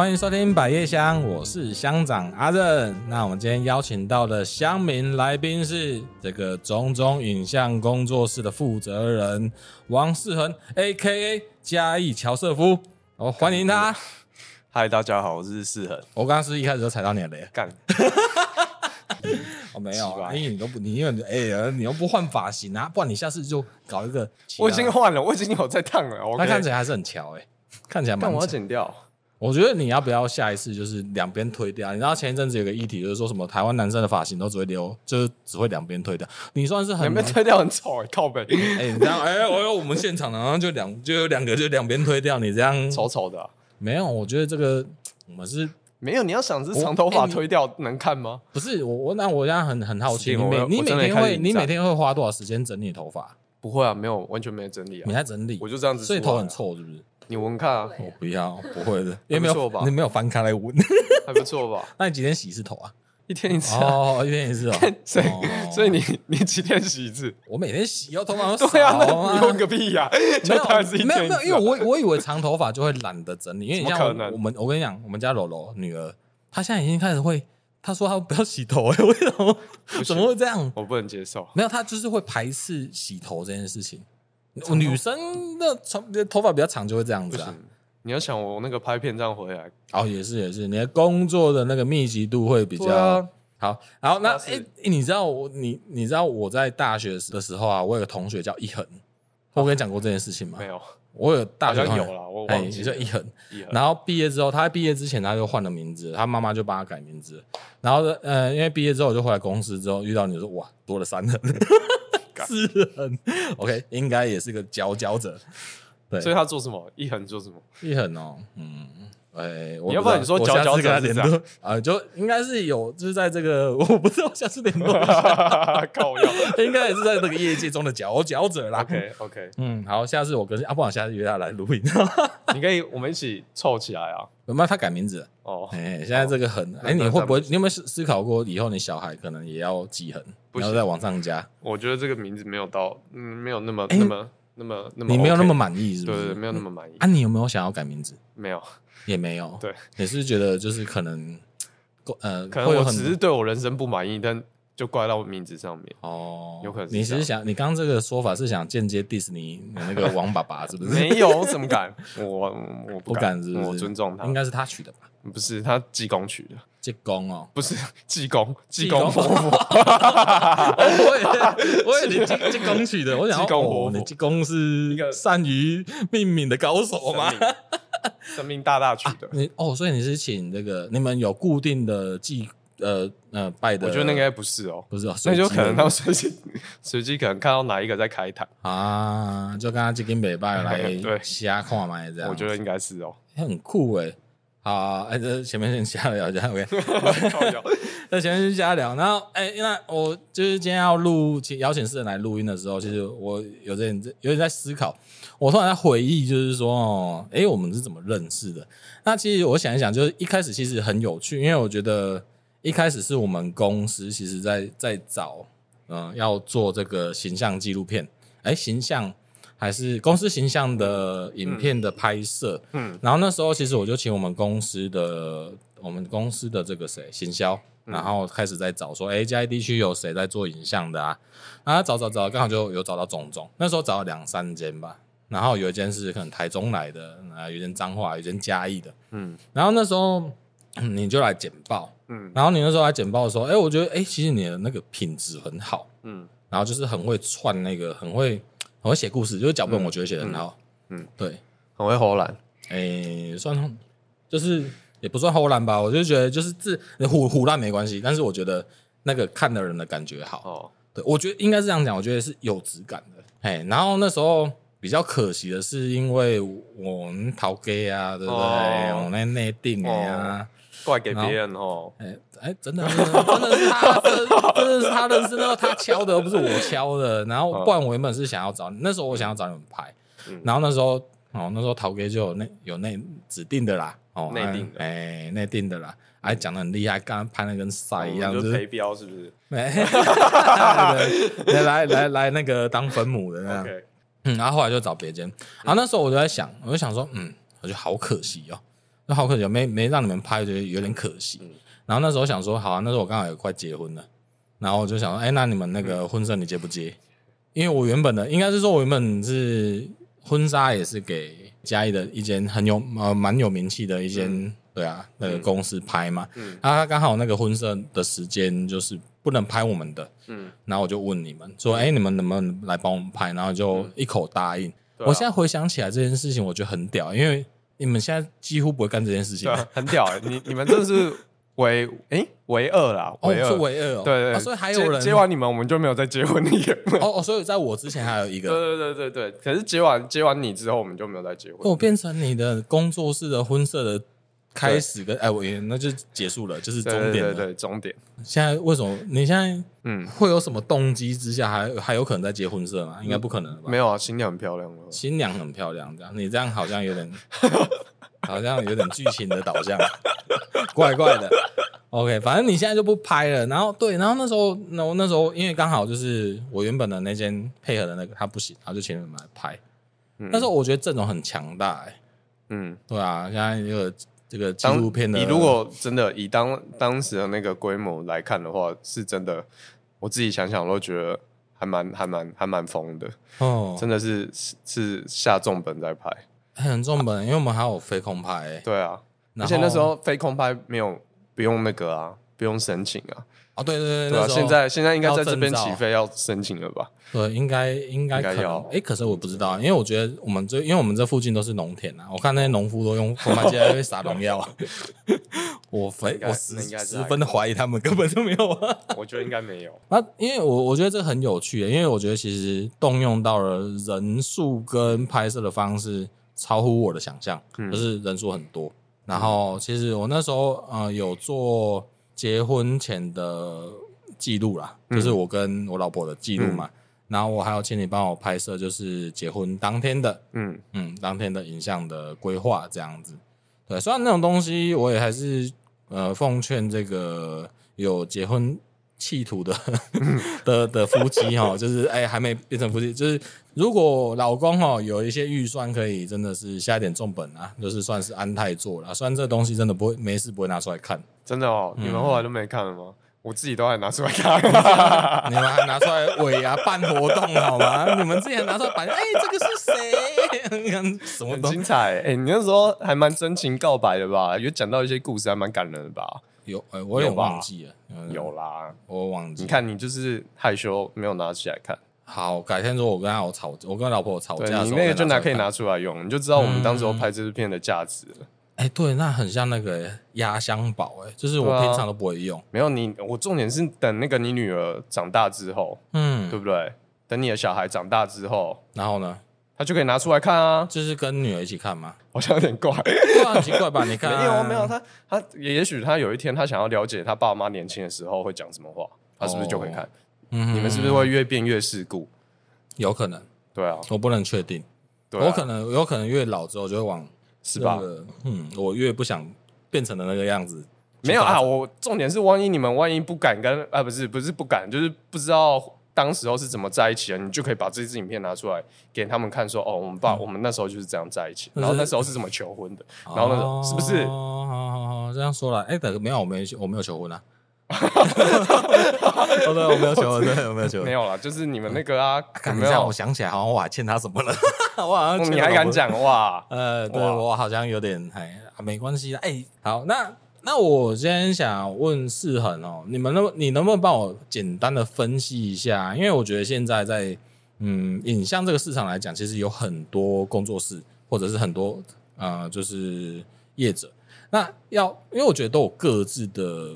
欢迎收听百叶香，我是乡长阿任。那我们今天邀请到的乡民来宾是这个种种影像工作室的负责人王世恒，A.K.A. 嘉义乔瑟夫。哦，欢迎他。嗨，大家好，我是世恒。我刚刚是一开始就踩到你的雷，干。我、哦、没有啊，因为你都不，你因为哎呀，你又不换发型啊，不然你下次就搞一个。我已经换了，我已经有在烫了。他、看起来还是很乔哎，看起来蛮。但我要剪掉。我觉得你要不要下一次就是两边推掉？你知道前一阵子有个议题，就是说什么台湾男生的发型都只会留，就是只会两边推掉。你算是很两边推掉很丑哎、欸，靠北。哎、欸，你这样哎，我、欸、有我们现场的，然后就两就有两个就两边推掉，你这样丑丑的、啊。没有，我觉得这个我们是没有。你要想是长头发推掉能看吗？不是我我那我现在很很好奇，你每你每天会你每天会花多少时间整理头发？不会啊，没有完全没有整理啊。你在整理，我就这样子，所以头很臭是不是？你闻看啊！我不要，不会的，因为没有你没有翻开来闻，还不错吧？那你几天洗一次头啊？一天一次哦，一天一次 哦。所以所以你你几天洗一次？我每天洗，要头发都对啊，那你问个屁呀！没有没有没有，因为我我以为长头发就会懒得整理，因为你像我们我跟你讲，我们家柔柔女儿，她现在已经开始会，她说她不要洗头，哎，为什么？怎么会这样？我不能接受。没有，她就是会排斥洗头这件事情。女生的长头发比较长就会这样子啊。你要想我那个拍片这样回来哦，也是也是，你的工作的那个密集度会比较、啊、好。然后那哎、欸，你知道我你你知道我在大学的时候啊，我有个同学叫一恒，我跟你讲过这件事情吗？没有，我有大学有了，我忘记了。叫一恒，然后毕业之后，他在毕业之前他就换了名字，他妈妈就帮他改名字。然后呃，因为毕业之后我就回来公司之后遇到你说哇，多了三恒，四恒，OK，应该也是个佼佼者。对，所以他做什么？一恒做什么？一恒哦，嗯，哎、欸，你要不然你说佼佼者联络啊，就应该是有，就是在这个 我不知道下次联络，靠腰，应该也是在这个业界中的佼佼者啦。OK OK，嗯，好，下次我跟阿不然下次约他来录音，你可以我们一起凑起来啊。有没有他改名字哦？哎、欸，现在这个恒，哎、欸，你会不会？你有没有思考过以后你小孩可能也要记恒，然后再往上加？我觉得这个名字没有到，嗯，没有那么、欸、那么。那么，那么你没有那么满意，是不是？对，对，对，没有那么满意。啊，你有没有想要改名字？没有，也没有。对，你是，是觉得就是可能，呃，可能我只是对我人生不满意，但就怪到我名字上面。哦，有可能。你是想，你刚刚这个说法是想间接 diss 你那个王爸爸，是不是？没有，怎么敢？我我不敢，是不是，我尊重他。应该是他取的吧？不是，他济公取的。济公哦，不是济公，济公活佛。我也，我也你济济公取的。我想，济公活佛，你济公是一个善于命名的高手吗？生命大大取的。啊、你哦，所以你是请这个，你们有固定的祭呃呃拜的？我觉得那应该不是哦，不是哦，所以就可能他们随机随机可能看到哪一个在开坛啊，就跟他几根北拜来对瞎看嘛，这样。我觉得应该是哦，很酷哎。好，哎，这前面先瞎聊一下，OK。那前面先瞎聊，然后，哎，那我就是今天要录，请邀请四人来录音的时候，其实我有点有点在思考，我突然在回忆，就是说，哦，哎，我们是怎么认识的？那其实我想一想，就是一开始其实很有趣，因为我觉得一开始是我们公司其实在在找，嗯、呃，要做这个形象纪录片，哎，形象。还是公司形象的影片的拍摄，嗯，然后那时候其实我就请我们公司的我们公司的这个谁行销，然后开始在找说，哎，嘉义地区有谁在做影像的啊？然后找找找，刚好就有找到种种。那时候找了两三间吧，然后有一间是可能台中来的，啊，有一间彰化，有一间嘉义的，嗯，然后那时候你就来简报，嗯，然后你那时候来简报的时候，哎，我觉得哎，其实你的那个品质很好，嗯，然后就是很会串那个，很会。很会写故事，就是脚本，我觉得写得很好。嗯，嗯对，很会唬烂。哎、欸，算，就是也不算唬烂吧。我就觉得就是字唬唬烂没关系，但是我觉得那个看的人的感觉好。哦，对，我觉得应该是这样讲，我觉得是有质感的。哎，然后那时候比较可惜的是，因为我们逃 gay 啊，对不对？哦、我那内定啊。哦怪给别人哦，哎哎、欸欸，真的，真的是他，真的是他的是那个他敲的，而不是我敲的。然后，不然我原本是想要找你，那时候我想要找你们拍。嗯、然后那时候，哦，那时候陶哥就有那有那指定的啦，哦，内定的，哎，内、欸、定的啦，还讲的很厉害，刚刚拍的跟赛一样，就是陪标是不是？没 对，来来来，那个当分母的那样。嗯，然后后来就找别间。然后那时候我就在想，我就想说，嗯，我觉得好可惜哦。那好可惜，没没让你们拍，觉得有点可惜。嗯、然后那时候想说，好啊，那时候我刚好也快结婚了，然后我就想说，哎，那你们那个婚摄你接不接？因为我原本的应该是说，我原本是婚纱也是给嘉义的一间很有呃蛮有名气的一间、嗯、对啊那个公司拍嘛，嗯，他刚好那个婚摄的时间就是不能拍我们的，嗯，然后我就问你们说，哎，你们能不能来帮我们拍？然后就一口答应。嗯、我现在回想起来这件事情，我觉得很屌，因为你们现在几乎不会干这件事情，很屌诶，你你们真的是。唯哎，唯二啦，哦，是唯二，对对，所以还有人接完你们，我们就没有再结婚那个。哦哦，所以在我之前还有一个，对对对对对。可是接完接完你之后，我们就没有再结婚。我变成你的工作室的婚摄的开始跟哎，我那就结束了，就是终点了，对终点。现在为什么你现在嗯会有什么动机之下还还有可能在结婚摄吗？应该不可能吧？没有啊，新娘很漂亮哦，新娘很漂亮，这样你这样好像有点 好像有点剧情的导向，怪怪的。OK，反正你现在就不拍了。然后对，然后那时候，那我那时候因为刚好就是我原本的那间配合的那个他不行，他就请你们来拍。嗯、那时候我觉得阵容很强大，哎，嗯，对啊，现在这个这个纪录片的，你如果真的以当当时的那个规模来看的话，是真的，我自己想想我都觉得还蛮还蛮还蛮疯的哦，真的是是下重本在拍，很重本，因为我们还有飞空拍，对啊，而且那时候飞空拍没有。不用那个啊，不用申请啊。哦，对对对，对啊，现在现在应该在这边起飞要申请了吧？对，应该应该可要。哎，可是我不知道，因为我觉得我们这，因为我们这附近都是农田啊，我看那些农夫都用空拍机来撒农药。我非我十十分的怀疑他们根本就没有啊。我觉得应该没有。那因为我我觉得这很有趣，因为我觉得其实动用到了人数跟拍摄的方式超乎我的想象，就是人数很多。然后，其实我那时候呃有做结婚前的记录啦，嗯、就是我跟我老婆的记录嘛。嗯、然后我还要请你帮我拍摄，就是结婚当天的，嗯嗯，当天的影像的规划这样子。对，虽然那种东西，我也还是呃奉劝这个有结婚。企图的 的的夫妻哈，就是哎、欸，还没变成夫妻，就是如果老公哈有一些预算，可以真的是下一点重本啊，就是算是安泰做了。虽然这东西真的不会没事不会拿出来看，真的哦，你们后来都没看了吗？嗯、我自己都还拿出来看，你们还拿出来尾牙办活动好吗？你们之前拿出来摆，哎、欸，这个是谁？什 么很精彩？哎、欸，你那时候还蛮真情告白的吧？有讲到一些故事，还蛮感人的吧？有，哎，我有忘记了。有啦，我忘记。你看，你就是害羞，没有拿起来看。好，改天如果我跟他有吵，我跟老婆有吵架，你那个就拿可以拿出来用，你就知道我们当时候拍这支片的价值了。哎，对，那很像那个压箱宝，哎，就是我平常都不会用。没有你，我重点是等那个你女儿长大之后，嗯，对不对？等你的小孩长大之后，然后呢？他就可以拿出来看啊，就是跟女儿一起看吗？好像有点怪，很奇怪吧？你 看，没有没有，他他也许他有一天他想要了解他爸妈年轻的时候会讲什么话，他是不是就可以看？嗯，你们是不是会越变越世故？有可能，对啊，我不能确定，我可能有可能越老之后就会往是吧？嗯，我越不想变成了那个样子。没有啊，我重点是万一你们万一不敢跟啊，不是不是不敢，就是不知道。当时候是怎么在一起的？你就可以把这支影片拿出来给他们看，说：“哦，我们爸，我们那时候就是这样在一起。然后那时候是怎么求婚的？然后那时候是不是？好好好，这样说了。哎，等没有，我没有，我没有求婚啊。哦，对，我没有求婚，对，我没有求婚，没有啦，就是你们那个啊，没有。我想起来，好像我还欠他什么了。我好像你还敢讲哇？呃，对我好像有点哎，没关系的。哎，好，那。那我先想问世恒哦，你们能你能不能帮我简单的分析一下？因为我觉得现在在嗯影像这个市场来讲，其实有很多工作室或者是很多呃就是业者。那要因为我觉得都有各自的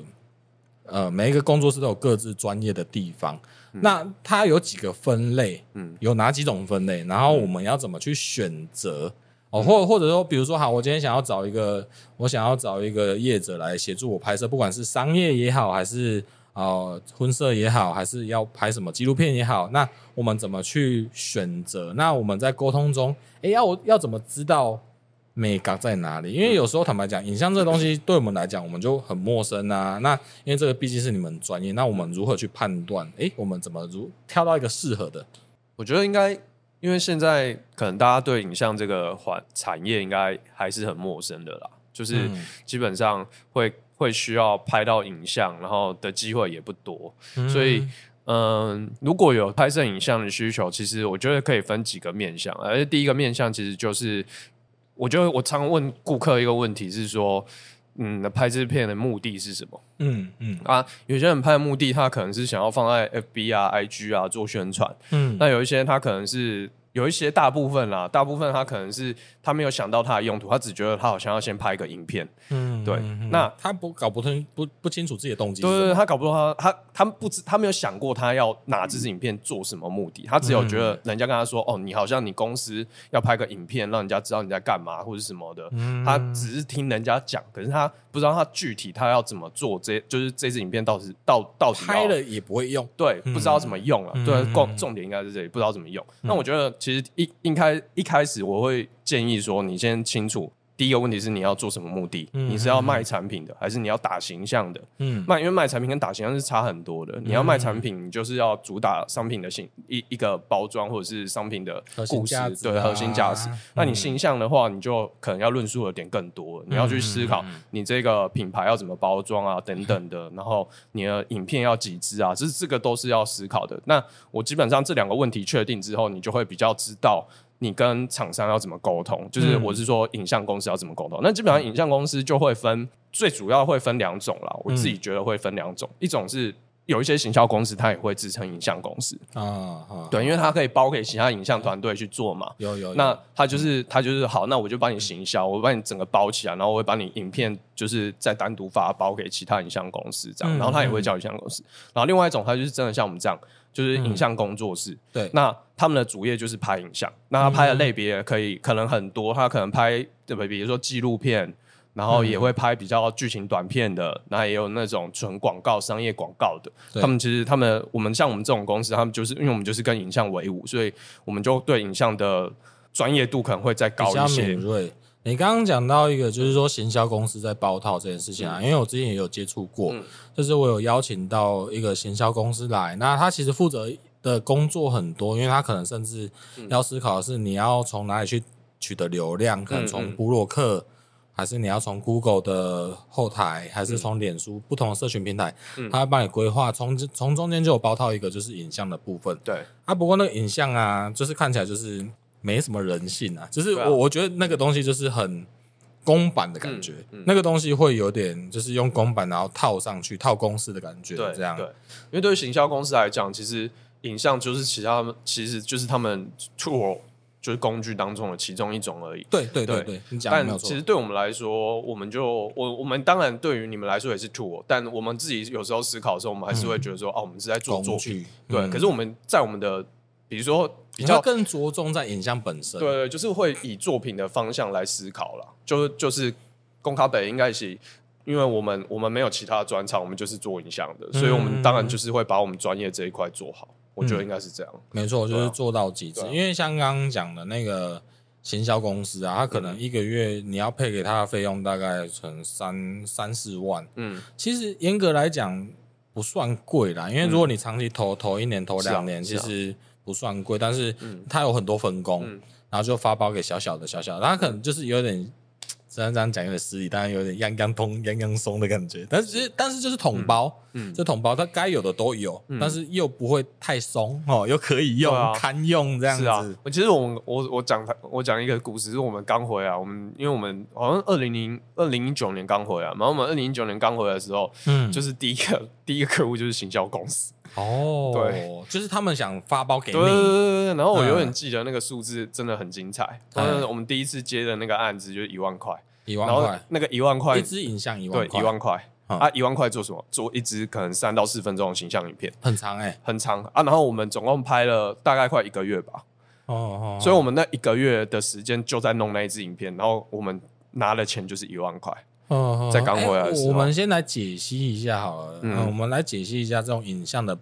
呃每一个工作室都有各自专业的地方。嗯、那它有几个分类？嗯，有哪几种分类？然后我们要怎么去选择？哦，或或者说，比如说，好，我今天想要找一个，我想要找一个业者来协助我拍摄，不管是商业也好，还是呃婚摄也好，还是要拍什么纪录片也好，那我们怎么去选择？那我们在沟通中，诶，要要怎么知道美感在哪里？因为有时候坦白讲，影像这个东西 对我们来讲，我们就很陌生啊。那因为这个毕竟是你们专业，那我们如何去判断？诶，我们怎么如挑到一个适合的？我觉得应该。因为现在可能大家对影像这个环产业应该还是很陌生的啦，就是基本上会会需要拍到影像，然后的机会也不多，嗯、所以嗯、呃，如果有拍摄影像的需求，其实我觉得可以分几个面向，而且第一个面向其实就是，我觉得我常问顾客一个问题是说。嗯，那拍这片的目的是什么？嗯嗯啊，有些人拍的目的，他可能是想要放在 FB 啊、IG 啊做宣传。嗯，那有一些他可能是。有一些大部分啦，大部分他可能是他没有想到他的用途，他只觉得他好像要先拍一个影片，嗯，对，嗯、那他不搞不清不不清楚自己的动机，对对对，他搞不懂他他他不知他没有想过他要拿这支影片做什么目的，他只有觉得人家跟他说，哦，你好像你公司要拍个影片，让人家知道你在干嘛或者什么的，嗯、他只是听人家讲，可是他不知道他具体他要怎么做，这就是这支影片到底到到底拍了也不会用，对，不知道怎么用了，嗯、对，重重点应该是这里，不知道怎么用。嗯、那我觉得其实一应该。开一开始我会建议说，你先清楚第一个问题是你要做什么目的，嗯、你是要卖产品的，嗯、还是你要打形象的？嗯，卖因为卖产品跟打形象是差很多的。嗯、你要卖产品，你就是要主打商品的形一一个包装或者是商品的故事，啊、对核心价值。嗯、那你形象的话，你就可能要论述的点更多，你要去思考你这个品牌要怎么包装啊，等等的。然后你的影片要几支啊，这这个都是要思考的。那我基本上这两个问题确定之后，你就会比较知道。你跟厂商要怎么沟通？就是我是说，影像公司要怎么沟通？嗯、那基本上影像公司就会分，最主要会分两种啦。我自己觉得会分两种，嗯、一种是有一些行销公司，它也会自称影像公司啊，啊对，因为它可以包给其他影像团队去做嘛。有有，有，那他就是他就是好，那我就帮你行销，我帮你整个包起来，然后我会把你影片就是再单独发包给其他影像公司这样，然后他也会叫影像公司。然后另外一种，他就是真的像我们这样。就是影像工作室，嗯、对，那他们的主业就是拍影像，那他拍的类别可以可能很多，他可能拍对不？比如说纪录片，然后也会拍比较剧情短片的，那也有那种纯广告、商业广告的。他们其实他们我们像我们这种公司，他们就是因为我们就是跟影像为伍，所以我们就对影像的专业度可能会再高一些。你刚刚讲到一个，就是说行销公司在包套这件事情啊，因为我之前也有接触过，就是我有邀请到一个行销公司来，那他其实负责的工作很多，因为他可能甚至要思考的是你要从哪里去取得流量，可能从布洛克，还是你要从 Google 的后台，还是从脸书不同的社群平台，他会帮你规划，从从中间就有包套一个就是影像的部分。对。啊，不过那个影像啊，就是看起来就是。没什么人性啊，就是我我觉得那个东西就是很公版的感觉，嗯嗯、那个东西会有点就是用公版然后套上去套公式的感觉，对这样对。因为对于行销公司来讲，其实影像就是其他其实就是他们 tool 就是工具当中的其中一种而已。对对对但其实对我们来说，我们就我我们当然对于你们来说也是 tool，但我们自己有时候思考的时候，我们还是会觉得说，嗯、哦，我们是在做作品。对，嗯、可是我们在我们的比如说。比较更着重在影像本身，对，就是会以作品的方向来思考了。就就是公卡北应该是，因为我们我们没有其他专长，我们就是做影像的，嗯、所以我们当然就是会把我们专业这一块做好。嗯、我觉得应该是这样，没错，就是做到极致。啊、因为像刚刚讲的那个行销公司啊，他可能一个月你要配给他的费用大概成三三四万，嗯，其实严格来讲不算贵啦，因为如果你长期投投一年投两年，其实。不算贵，但是它有很多分工，嗯、然后就发包给小小的小小的，它可能就是有点，虽然这样讲有点失礼，当然有点样样通样样松的感觉，但是但是就是统包，嗯，这统包它该有的都有，嗯、但是又不会太松哦，又可以用，啊、堪用这样子。是啊，其实我们我我讲我讲一个故事，是我们刚回来，我们因为我们好像二零零二零一九年刚回来，然后我们二零一九年刚回来的时候，嗯，就是第一个第一个客户就是行销公司。哦，对，就是他们想发包给你，对对对对，然后我永远记得那个数字真的很精彩。当时我们第一次接的那个案子就是一万块，一万块，那个一万块，一支影像一万块，对，一万块。啊，一万块做什么？做一支可能三到四分钟的形象影片，很长哎，很长。啊。然后我们总共拍了大概快一个月吧，哦哦，所以我们那一个月的时间就在弄那一支影片，然后我们拿的钱就是一万块。哦，在刚回来的时候，我们先来解析一下好了，嗯，我们来解析一下这种影像的。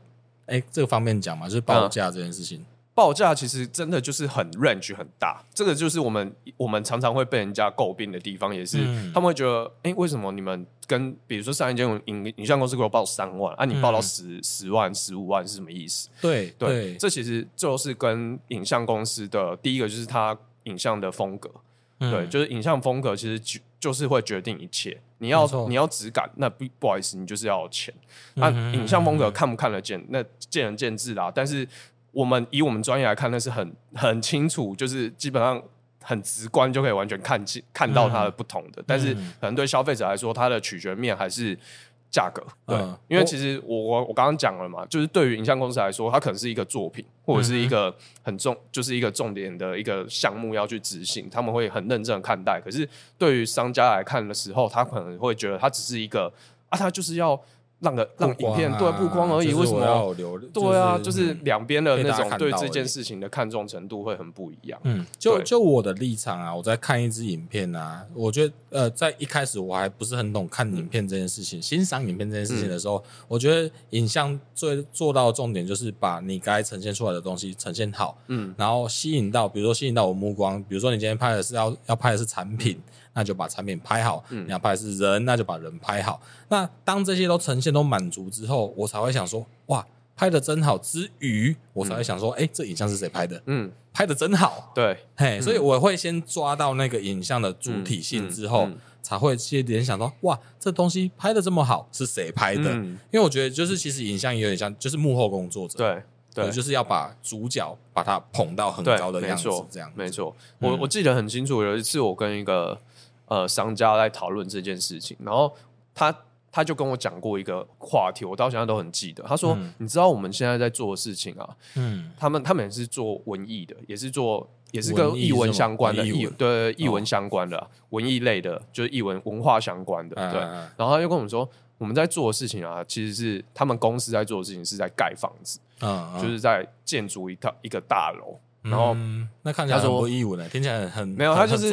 哎，这个方面讲嘛，就是报价这件事情。报价其实真的就是很 range 很大，这个就是我们我们常常会被人家诟病的地方，也是、嗯、他们会觉得，哎，为什么你们跟比如说上一间影影像公司给我报三万，啊，你报到十、嗯、十万、十五万是什么意思？对对，对。这其实就是跟影像公司的第一个就是它影像的风格，嗯、对，就是影像风格其实就就是会决定一切。你要你要质感，那不不好意思，你就是要有钱。那影像风格看不看得见，那见仁见智啦。但是我们以我们专业来看，那是很很清楚，就是基本上很直观就可以完全看清看到它的不同的。但是可能对消费者来说，它的取决面还是。价格对，嗯、因为其实我我我刚刚讲了嘛，就是对于影像公司来说，它可能是一个作品，或者是一个很重，就是一个重点的一个项目要去执行，他们会很认真的看待。可是对于商家来看的时候，他可能会觉得它只是一个啊，他就是要。让个让影片对曝光而已，为什么要留？对啊，就是两边的那种对这件事情的看重程度会很不一样。嗯，就就我的立场啊，我在看一支影片啊，我觉得呃，在一开始我还不是很懂看影片这件事情，欣赏影片这件事情的时候，我觉得影像最做到的重点就是把你该呈现出来的东西呈现好，嗯，然后吸引到，比如说吸引到我目光，比如说你今天拍的是要要拍的是产品。那就把产品拍好，你要拍的是人，那就把人拍好。那当这些都呈现都满足之后，我才会想说，哇，拍的真好。之余，我才会想说，哎，这影像是谁拍的？嗯，拍的真好。对，嘿，所以我会先抓到那个影像的主体性之后，才会去联想到，哇，这东西拍的这么好，是谁拍的？因为我觉得，就是其实影像也有点像，就是幕后工作者。对。对，就是要把主角把它捧到很高的样子，这样没错。我我记得很清楚，有一次我跟一个呃商家在讨论这件事情，然后他他就跟我讲过一个话题，我到现在都很记得。他说：“你知道我们现在在做的事情啊？嗯，他们他们也是做文艺的，也是做也是跟艺文相关的艺对艺文相关的文艺类的，就是艺文文化相关的。对，然后他就跟我们说。”我们在做的事情啊，其实是他们公司在做的事情，是在盖房子，嗯，嗯，就是在建筑一套一个大楼。然后、嗯、那看起来很不艺文的，听起来很没有，他就是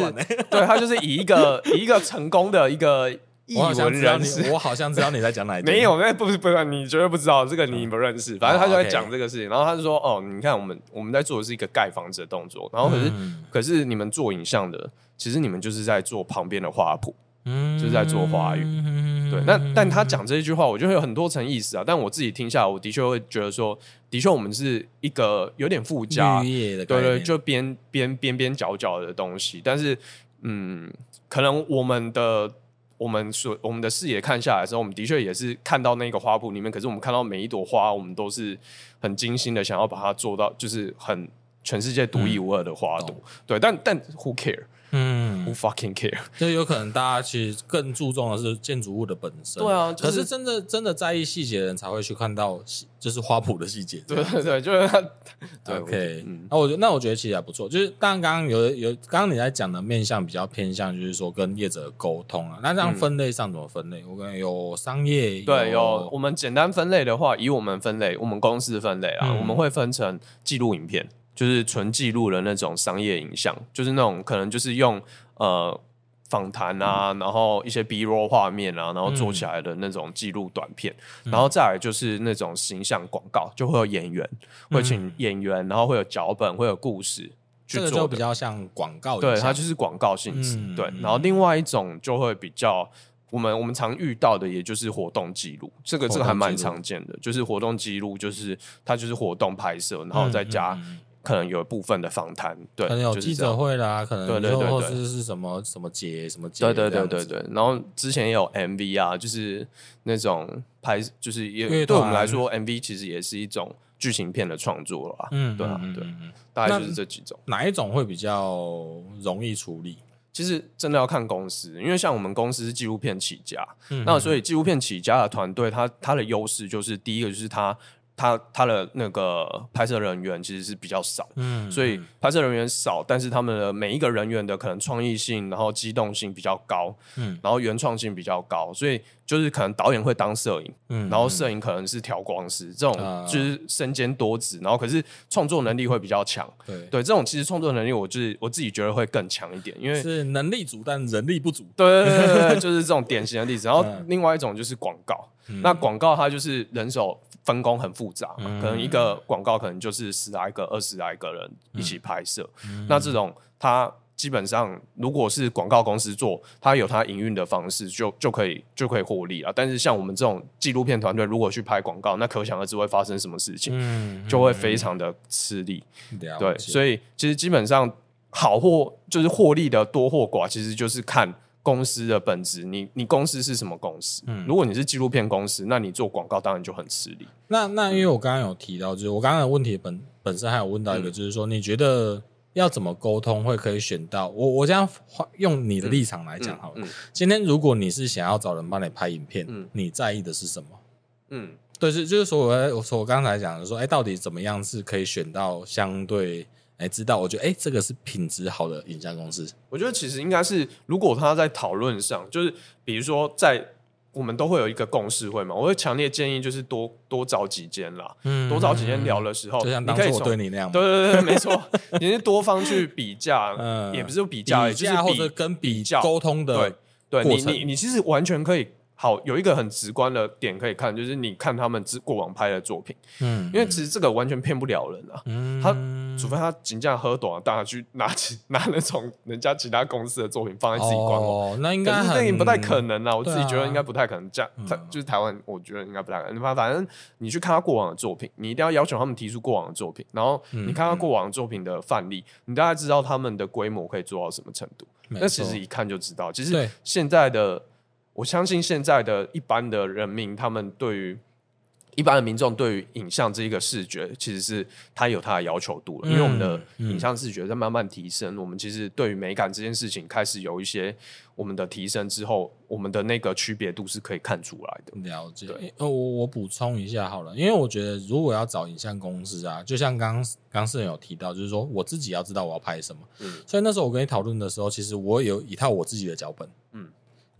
对他就是以一个 以一个成功的一个艺文人士，我好像知道你在讲哪一 个，没有，那不是不是，你绝对不知道这个，你不认识。反正他就在讲这个事情，然后他就说：“哦，你看我们我们在做的是一个盖房子的动作，然后可是、嗯、可是你们做影像的，其实你们就是在做旁边的花圃。”嗯，就是在做花语，嗯、对。那但他讲这一句话，我觉得有很多层意思啊。但我自己听下来，我的确会觉得说，的确我们是一个有点附加，对，对对，就边边边边角角的东西。但是，嗯，可能我们的我们所我们的视野看下来的时候，我们的确也是看到那个花圃里面。可是我们看到每一朵花，我们都是很精心的想要把它做到，就是很全世界独一无二的花朵。嗯、对，但但 who care？嗯，Who fucking care？就有可能大家其实更注重的是建筑物的本身。对啊，可是真的真的在意细节的人才会去看到，就是花圃的细节。对对对，就是他。对，OK。那我觉得那我觉得其实还不错。就是当然刚刚有有刚刚你在讲的面向比较偏向，就是说跟业者沟通啊。那这样分类上怎么分类？我感觉有商业，对，有我们简单分类的话，以我们分类，我们公司分类啊，我们会分成记录影片。就是纯记录的那种商业影像，就是那种可能就是用呃访谈啊，嗯、然后一些 B-roll 画面啊，然后做起来的那种记录短片，嗯、然后再来就是那种形象广告，就会有演员，嗯、会请演员，然后会有脚本，会有故事，这个就比较像广告，对，它就是广告性质，嗯、对。然后另外一种就会比较我们我们常遇到的，也就是活动记录，这个这个还蛮常见的，就是活动记录，就是它就是活动拍摄，然后再加。可能有部分的访谈，对，可能有记者会啦，可能对对对，或是是什么什么节什么节，对对对对对。然后之前也有 MV 啊，就是那种拍，就是也对我们来说，MV 其实也是一种剧情片的创作了吧？嗯，对啊，对，大概就是这几种。哪一种会比较容易处理？其实真的要看公司，因为像我们公司是纪录片起家，那所以纪录片起家的团队，它它的优势就是第一个就是它。他他的那个拍摄人员其实是比较少，嗯，所以拍摄人员少，但是他们的每一个人员的可能创意性，然后机动性比较高，嗯，然后原创性比较高，所以就是可能导演会当摄影，嗯，然后摄影可能是调光师，这种就是身兼多职，然后可是创作能力会比较强，对对，这种其实创作能力我就是我自己觉得会更强一点，因为是能力足但人力不足，对对对对，就是这种典型的例子。然后 另外一种就是广告，那广告它就是人手。分工很复杂嘛，可能一个广告可能就是十来个、二十来个人一起拍摄。嗯、那这种，它基本上如果是广告公司做，它有它营运的方式就，就就可以就可以获利了。但是像我们这种纪录片团队，如果去拍广告，那可想而知会发生什么事情，嗯、就会非常的吃力。嗯、对，所以其实基本上好或就是获利的多或寡，其实就是看公司的本质，你你公司是什么公司？嗯，如果你是纪录片公司，那你做广告当然就很吃力。那那因为我刚刚有提到，就是我刚刚的问题本本身还有问到一个，就是说你觉得要怎么沟通会可以选到我？我这样用你的立场来讲好了。嗯嗯嗯、今天如果你是想要找人帮你拍影片，嗯、你在意的是什么？嗯，对，是就是说我我说我刚才讲的说，哎，到底怎么样是可以选到相对？哎，知道，我觉得哎，这个是品质好的影像公司。我觉得其实应该是，如果他在讨论上，就是比如说在我们都会有一个共识会嘛，我会强烈建议就是多多找几间啦，嗯，多找几间聊的时候，就像当初我对你那样，对对对，没错，你是多方去比价，嗯，也不是比价，就是或者跟比较沟通的，对，对你你你其实完全可以。好，有一个很直观的点可以看，就是你看他们之过往拍的作品，嗯，因为其实这个完全骗不了人啊，嗯，他除非他尽量喝短，大家去拿起 拿那种人家其他公司的作品放在自己官网，哦，那应该可是这不太可能啊，我自己觉得应该不太可能这样，他就是台湾，我觉得应该不太可能。反反正你去看他过往的作品，你一定要要求他们提出过往的作品，然后你看他过往的作品的范例，你大概知道他们的规模可以做到什么程度。那其实一看就知道，其实现在的。我相信现在的一般的人民，他们对于一般的民众对于影像这一个视觉，其实是他有他的要求度了。因为我们的影像视觉在慢慢提升，我们其实对于美感这件事情开始有一些我们的提升之后，我们的那个区别度是可以看出来的。了解。呃，我我补充一下好了，因为我觉得如果要找影像公司啊，就像刚刚世人有提到，就是说我自己要知道我要拍什么。嗯。所以那时候我跟你讨论的时候，其实我有一套我自己的脚本。嗯。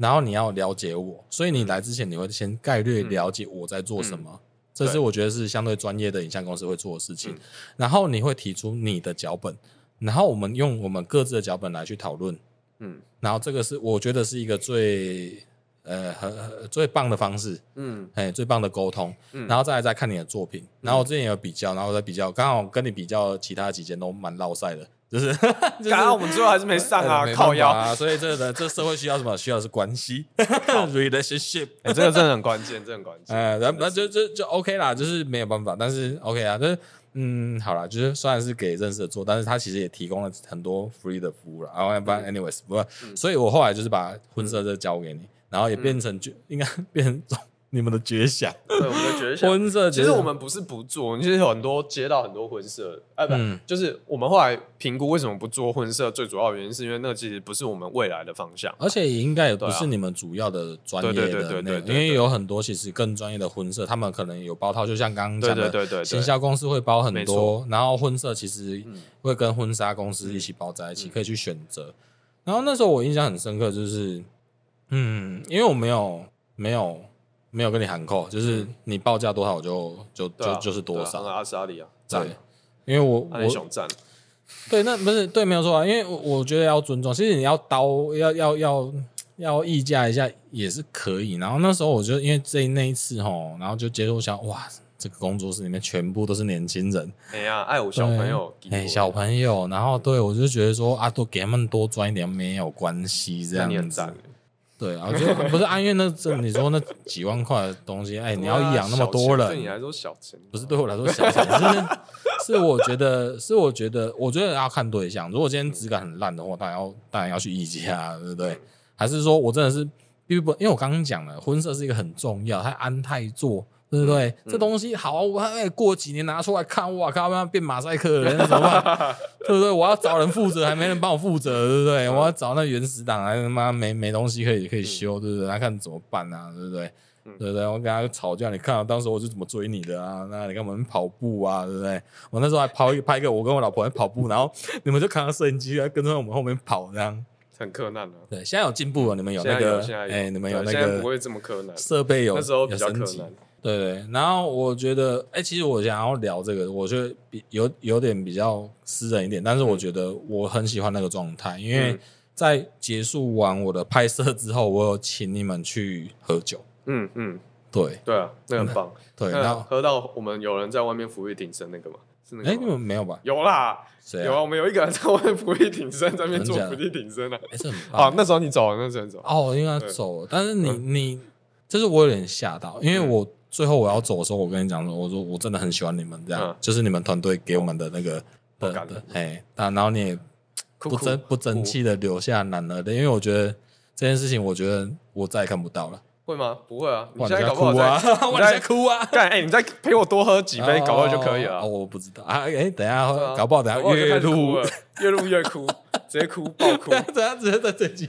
然后你要了解我，所以你来之前你会先概略了解我在做什么，嗯、这是我觉得是相对专业的影像公司会做的事情。嗯、然后你会提出你的脚本，然后我们用我们各自的脚本来去讨论。嗯，然后这个是我觉得是一个最呃很最棒的方式。嗯，哎，最棒的沟通。嗯，然后再来再看你的作品，然后我之前有比较，然后再比较，刚好跟你比较其他几间都蛮落赛的。就是，刚刚我们最后还是没上啊，靠腰啊，所以这个这社会需要什么？需要的是关系，relationship，哎，这个真的很关键，这很关键。哎，那那就就就 OK 啦，就是没有办法，但是 OK 啊，就是嗯，好啦，就是虽然是给认识的做，但是他其实也提供了很多 free 的服务了。然后不然 anyways，不过，所以我后来就是把婚摄这交给你，然后也变成就应该变成。你们的绝响，对我们的绝响。婚色其实我们不是不做，其实有很多接到很多婚色，哎，不，就是我们后来评估为什么不做婚色，最主要原因是因为那其实不是我们未来的方向，而且也应该也不是你们主要的专业的，对对对对，因为有很多其实更专业的婚色，他们可能有包套，就像刚刚讲的，对对对，行销公司会包很多，然后婚色其实会跟婚纱公司一起包在一起，可以去选择。然后那时候我印象很深刻，就是，嗯，因为我没有没有。没有跟你喊扣，就是你报价多少我就就就就是多少。阿斯阿里啊，对，因为我我想赞。对，那不是对，没有错啊，因为我觉得要尊重。其实你要刀要要要要议价一下也是可以。然后那时候我就因为这那一次吼，然后就接触想哇，这个工作室里面全部都是年轻人。哎呀，爱我小朋友，哎小朋友，然后对我就觉得说啊，多给他们多赚一点没有关系，这样子。对啊，就不是安岳那这你说那几万块的东西，哎，你要养那么多人，对你来说小钱，不是对我来说小钱，是是我觉得是我觉得我觉得要看对象。如果今天质感很烂的话，当然要当然要去议价，对不对？还是说我真的是因为不因为我刚刚讲了，婚色是一个很重要，它安泰做。对不对？嗯、这东西好，我哎，过几年拿出来看，哇靠，要变马赛克了，那怎么办？对不对？我要找人负责，还没人帮我负责，对不对？我要找那原始档，还他妈没没东西可以可以修，对不对？那看怎么办啊？对不对？嗯、对不对？我跟他吵架，你看啊，当时我是怎么追你的啊？那你看我们跑步啊，对不对？我那时候还跑一拍一个，我跟我老婆在跑步，然后你们就扛着摄影机来跟着我们后面跑，这样很困难的。对，现在有进步了，你们有那个，哎，你们有那个，不会这么困难，设备有那时候比较柯南。对对，然后我觉得，哎，其实我想要聊这个，我觉得比有有点比较私人一点，但是我觉得我很喜欢那个状态，因为在结束完我的拍摄之后，我有请你们去喝酒。嗯嗯，对对啊，那很棒。对，然后喝到我们有人在外面扶地挺身那个吗？是那个？哎，你们没有吧？有啦，有啊，我们有一个人在外面伏地挺身，在那边做伏地挺身啊。哎，这很 棒。啊，那时候你走了，那时候你走。哦，应该走了，但是你你，就是我有点吓到，因为我。最后我要走的时候，我跟你讲说，我说我真的很喜欢你们这样，嗯、就是你们团队给我们的那个的，的，哎，然后你也不争不争气的留下男儿的，因为我觉得这件事情，我觉得我再也看不到了。会吗？不会啊！你现在哭啊！我在哭啊！干哎！你再陪我多喝几杯，搞不好就可以了。我不知道啊！哎，等下搞不好等下越录 越录越哭，直接哭爆哭。等下直接在这集，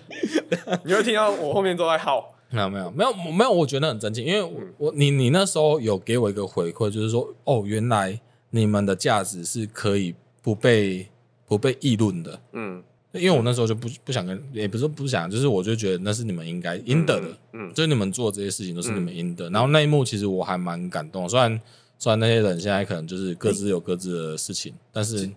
你会听到我后面都在号。没有没有没有没有，我觉得很震惊，因为我你你那时候有给我一个回馈，就是说哦，原来你们的价值是可以不被不被议论的。嗯。因为我那时候就不不想跟，也不是不想，就是我就觉得那是你们应该应得的，嗯，嗯，就是你们做这些事情都是你们应得。嗯、然后那一幕其实我还蛮感动，虽然虽然那些人现在可能就是各自有各自的事情，欸、但是，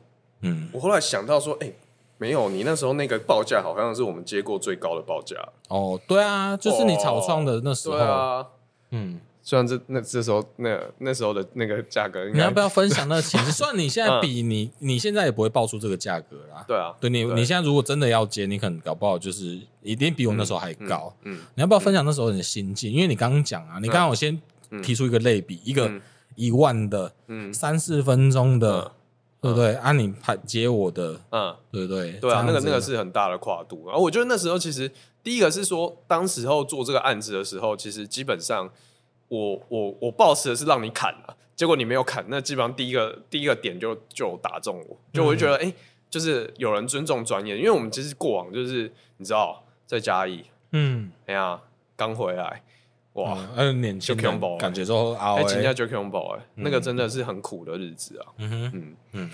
嗯，我后来想到说，哎、欸，没有，你那时候那个报价好像是我们接过最高的报价。哦，对啊，就是你草创的那时候，哦啊、嗯。虽然这那这时候那那时候的那个价格，你要不要分享那个钱？虽然你现在比你你现在也不会报出这个价格啦。对啊，对你你现在如果真的要接，你可能搞不好就是一定比我那时候还高。嗯，你要不要分享那时候你的心境？因为你刚刚讲啊，你刚刚我先提出一个类比，一个一万的，嗯，三四分钟的，对不对？按你拍接我的，嗯，对不对？对啊，那个那个是很大的跨度。然后我觉得那时候其实第一个是说，当时候做这个案子的时候，其实基本上。我我我抱持的是让你砍了，结果你没有砍，那基本上第一个第一个点就就打中我，就我就觉得哎、嗯欸，就是有人尊重专业，因为我们其实过往就是你知道在嘉义，嗯，哎呀刚回来，哇，嗯，年轻人感觉说啊，哎，请假就 combo 哎，那个真的是很苦的日子啊，嗯哼，嗯。嗯，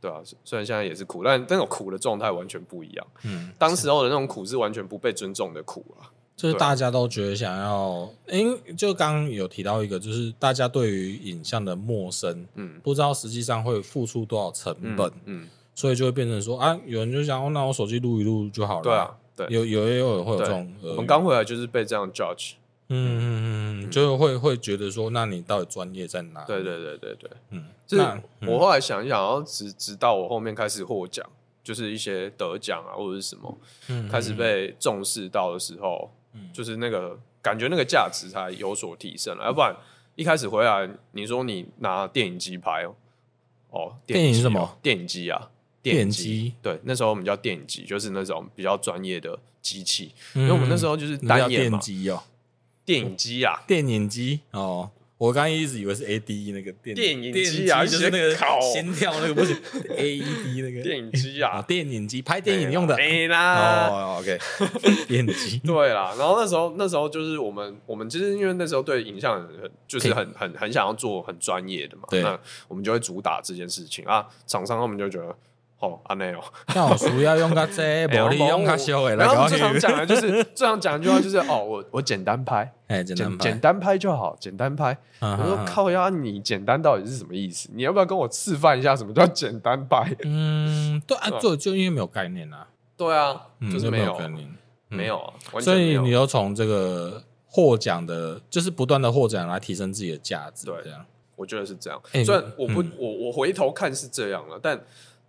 对啊，虽然现在也是苦，但那种苦的状态完全不一样，嗯，当时候的那种苦是完全不被尊重的苦啊。就是大家都觉得想要，因为就刚刚有提到一个，就是大家对于影像的陌生，嗯，不知道实际上会付出多少成本，嗯，嗯，所以就会变成说啊，有人就想，哦，那我手机录一录就好了，对啊，对，有有也有人会有这种，我们刚回来就是被这样 judge，嗯嗯嗯，就会会觉得说，那你到底专业在哪？对对对对对，嗯，就是我后来想一想，然后直直到我后面开始获奖，就是一些得奖啊或者是什么，嗯，开始被重视到的时候。就是那个感觉，那个价值才有所提升了。要不然一开始回来，你说你拿电影机拍哦，哦，电影是什么？电影机啊，电影机。对，那时候我们叫电影机，就是那种比较专业的机器。因为我们那时候就是单眼嘛，电影机啊，电影机哦。我刚刚一直以为是 A D 那个电电影机啊，就是那个心跳那个不是 A E D 那个。电影机啊，电影机拍电影用的。没啦，哦，OK，电影机。对啦，然后那时候那时候就是我们我们其实因为那时候对影像就是很很很想要做很专业的嘛，那我们就会主打这件事情。啊，厂商他们就觉得。哦，安内哦，那我需要用个这，玻璃用个小的。然后最常讲的就是最常讲一句话就是哦，我我简单拍，哎，简单拍，简单拍就好，简单拍。我说靠呀，你简单到底是什么意思？你要不要跟我示范一下什么叫简单拍？嗯，对啊，就就因为没有概念啊。对啊，就是没有概念，没有啊。所以你要从这个获奖的，就是不断的获奖来提升自己的价值。对，这样我觉得是这样。虽然我不，我我回头看是这样了，但。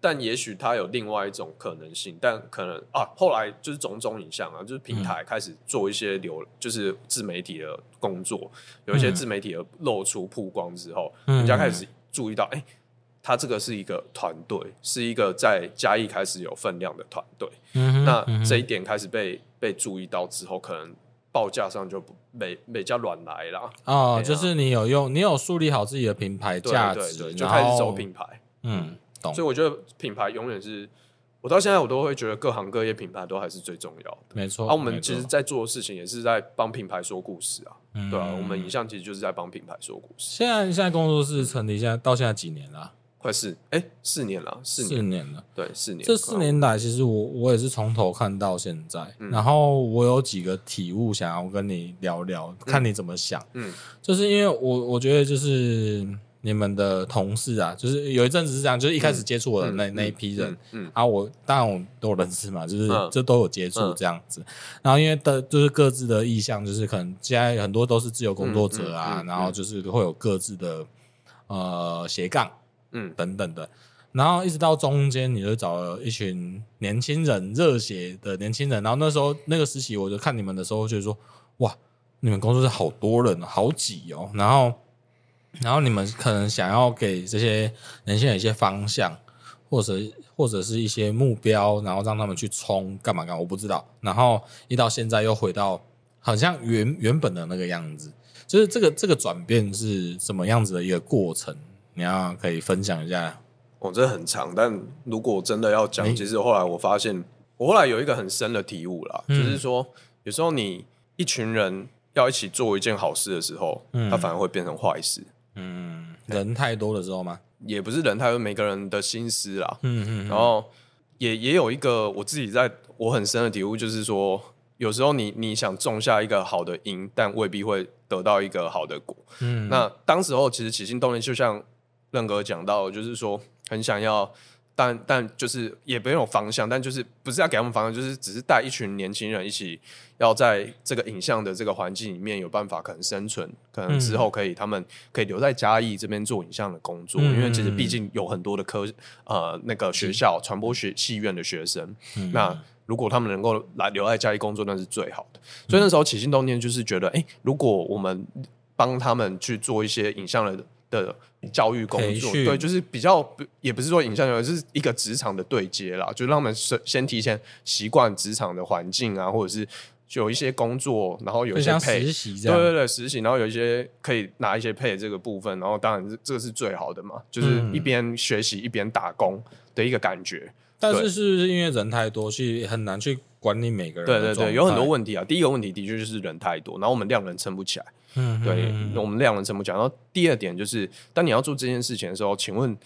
但也许它有另外一种可能性，但可能啊，后来就是种种影像啊，就是平台开始做一些流，就是自媒体的工作，有一些自媒体的露出曝光之后，嗯、人家开始注意到，哎、欸，他这个是一个团队，是一个在嘉义开始有分量的团队。嗯、那这一点开始被被注意到之后，可能报价上就不每每家乱来啦。哦，啊、就是你有用，你有树立好自己的品牌价值，就开始走品牌。嗯。嗯所以我觉得品牌永远是，我到现在我都会觉得各行各业品牌都还是最重要的。没错，啊我们其实，在做的事情也是在帮品牌说故事啊。对啊，我们影像其实就是在帮品牌说故事。现在现在工作室成立，现在到现在几年了？快四哎，四年了，四年了。对，四年。这四年来，其实我我也是从头看到现在，然后我有几个体悟，想要跟你聊聊，看你怎么想。嗯，就是因为我我觉得就是。你们的同事啊，就是有一阵子是这样，就是一开始接触我的那、嗯、那一批人，嗯，嗯啊我，我当然我都有认识嘛，就是这、嗯、都有接触这样子。嗯、然后因为的，就是各自的意向，就是可能现在很多都是自由工作者啊，然后就是会有各自的呃斜杠，嗯，等等的。然后一直到中间，你就找了一群年轻人，热血的年轻人。然后那时候那个时期，我就看你们的时候，就说哇，你们工作室好多人，好挤哦。然后。然后你们可能想要给这些年轻人一些方向，或者或者是一些目标，然后让他们去冲干嘛干嘛，我不知道。然后一到现在又回到好像原原本的那个样子，就是这个这个转变是什么样子的一个过程？你要可以分享一下。哦，这很长，但如果真的要讲，其实后来我发现，我后来有一个很深的体悟啦，嗯、就是说，有时候你一群人要一起做一件好事的时候，嗯、它反而会变成坏事。嗯，人太多的时候吗？也不是人太多，每个人的心思啦。嗯嗯。然后也也有一个我自己在我很深的体悟，就是说，有时候你你想种下一个好的因，但未必会得到一个好的果。嗯。那当时候其实起心动念，就像任哥讲到，就是说。很想要，但但就是也没有方向，但就是不是要给他们方向，就是只是带一群年轻人一起，要在这个影像的这个环境里面有办法可能生存，可能之后可以、嗯、他们可以留在嘉义这边做影像的工作，嗯、因为其实毕竟有很多的科呃那个学校传播学系院的学生，嗯、那如果他们能够来留在嘉义工作，那是最好的。所以那时候起心动念就是觉得，哎、欸，如果我们帮他们去做一些影像的。的教育工作，对，就是比较，也不是说影像，而是一个职场的对接啦，就让他们先先提前习惯职场的环境啊，或者是有一些工作，然后有一些配实习，对对对，实习，然后有一些可以拿一些配这个部分，然后当然这个是最好的嘛，就是一边学习一边打工的一个感觉。嗯、但是是不是因为人太多，去很难去管理每个人？对对对，有很多问题啊。第一个问题的确就是人太多，然后我们量人撑不起来。嗯，对，我们量人怎么讲？然后第二点就是，当你要做这件事情的时候，请问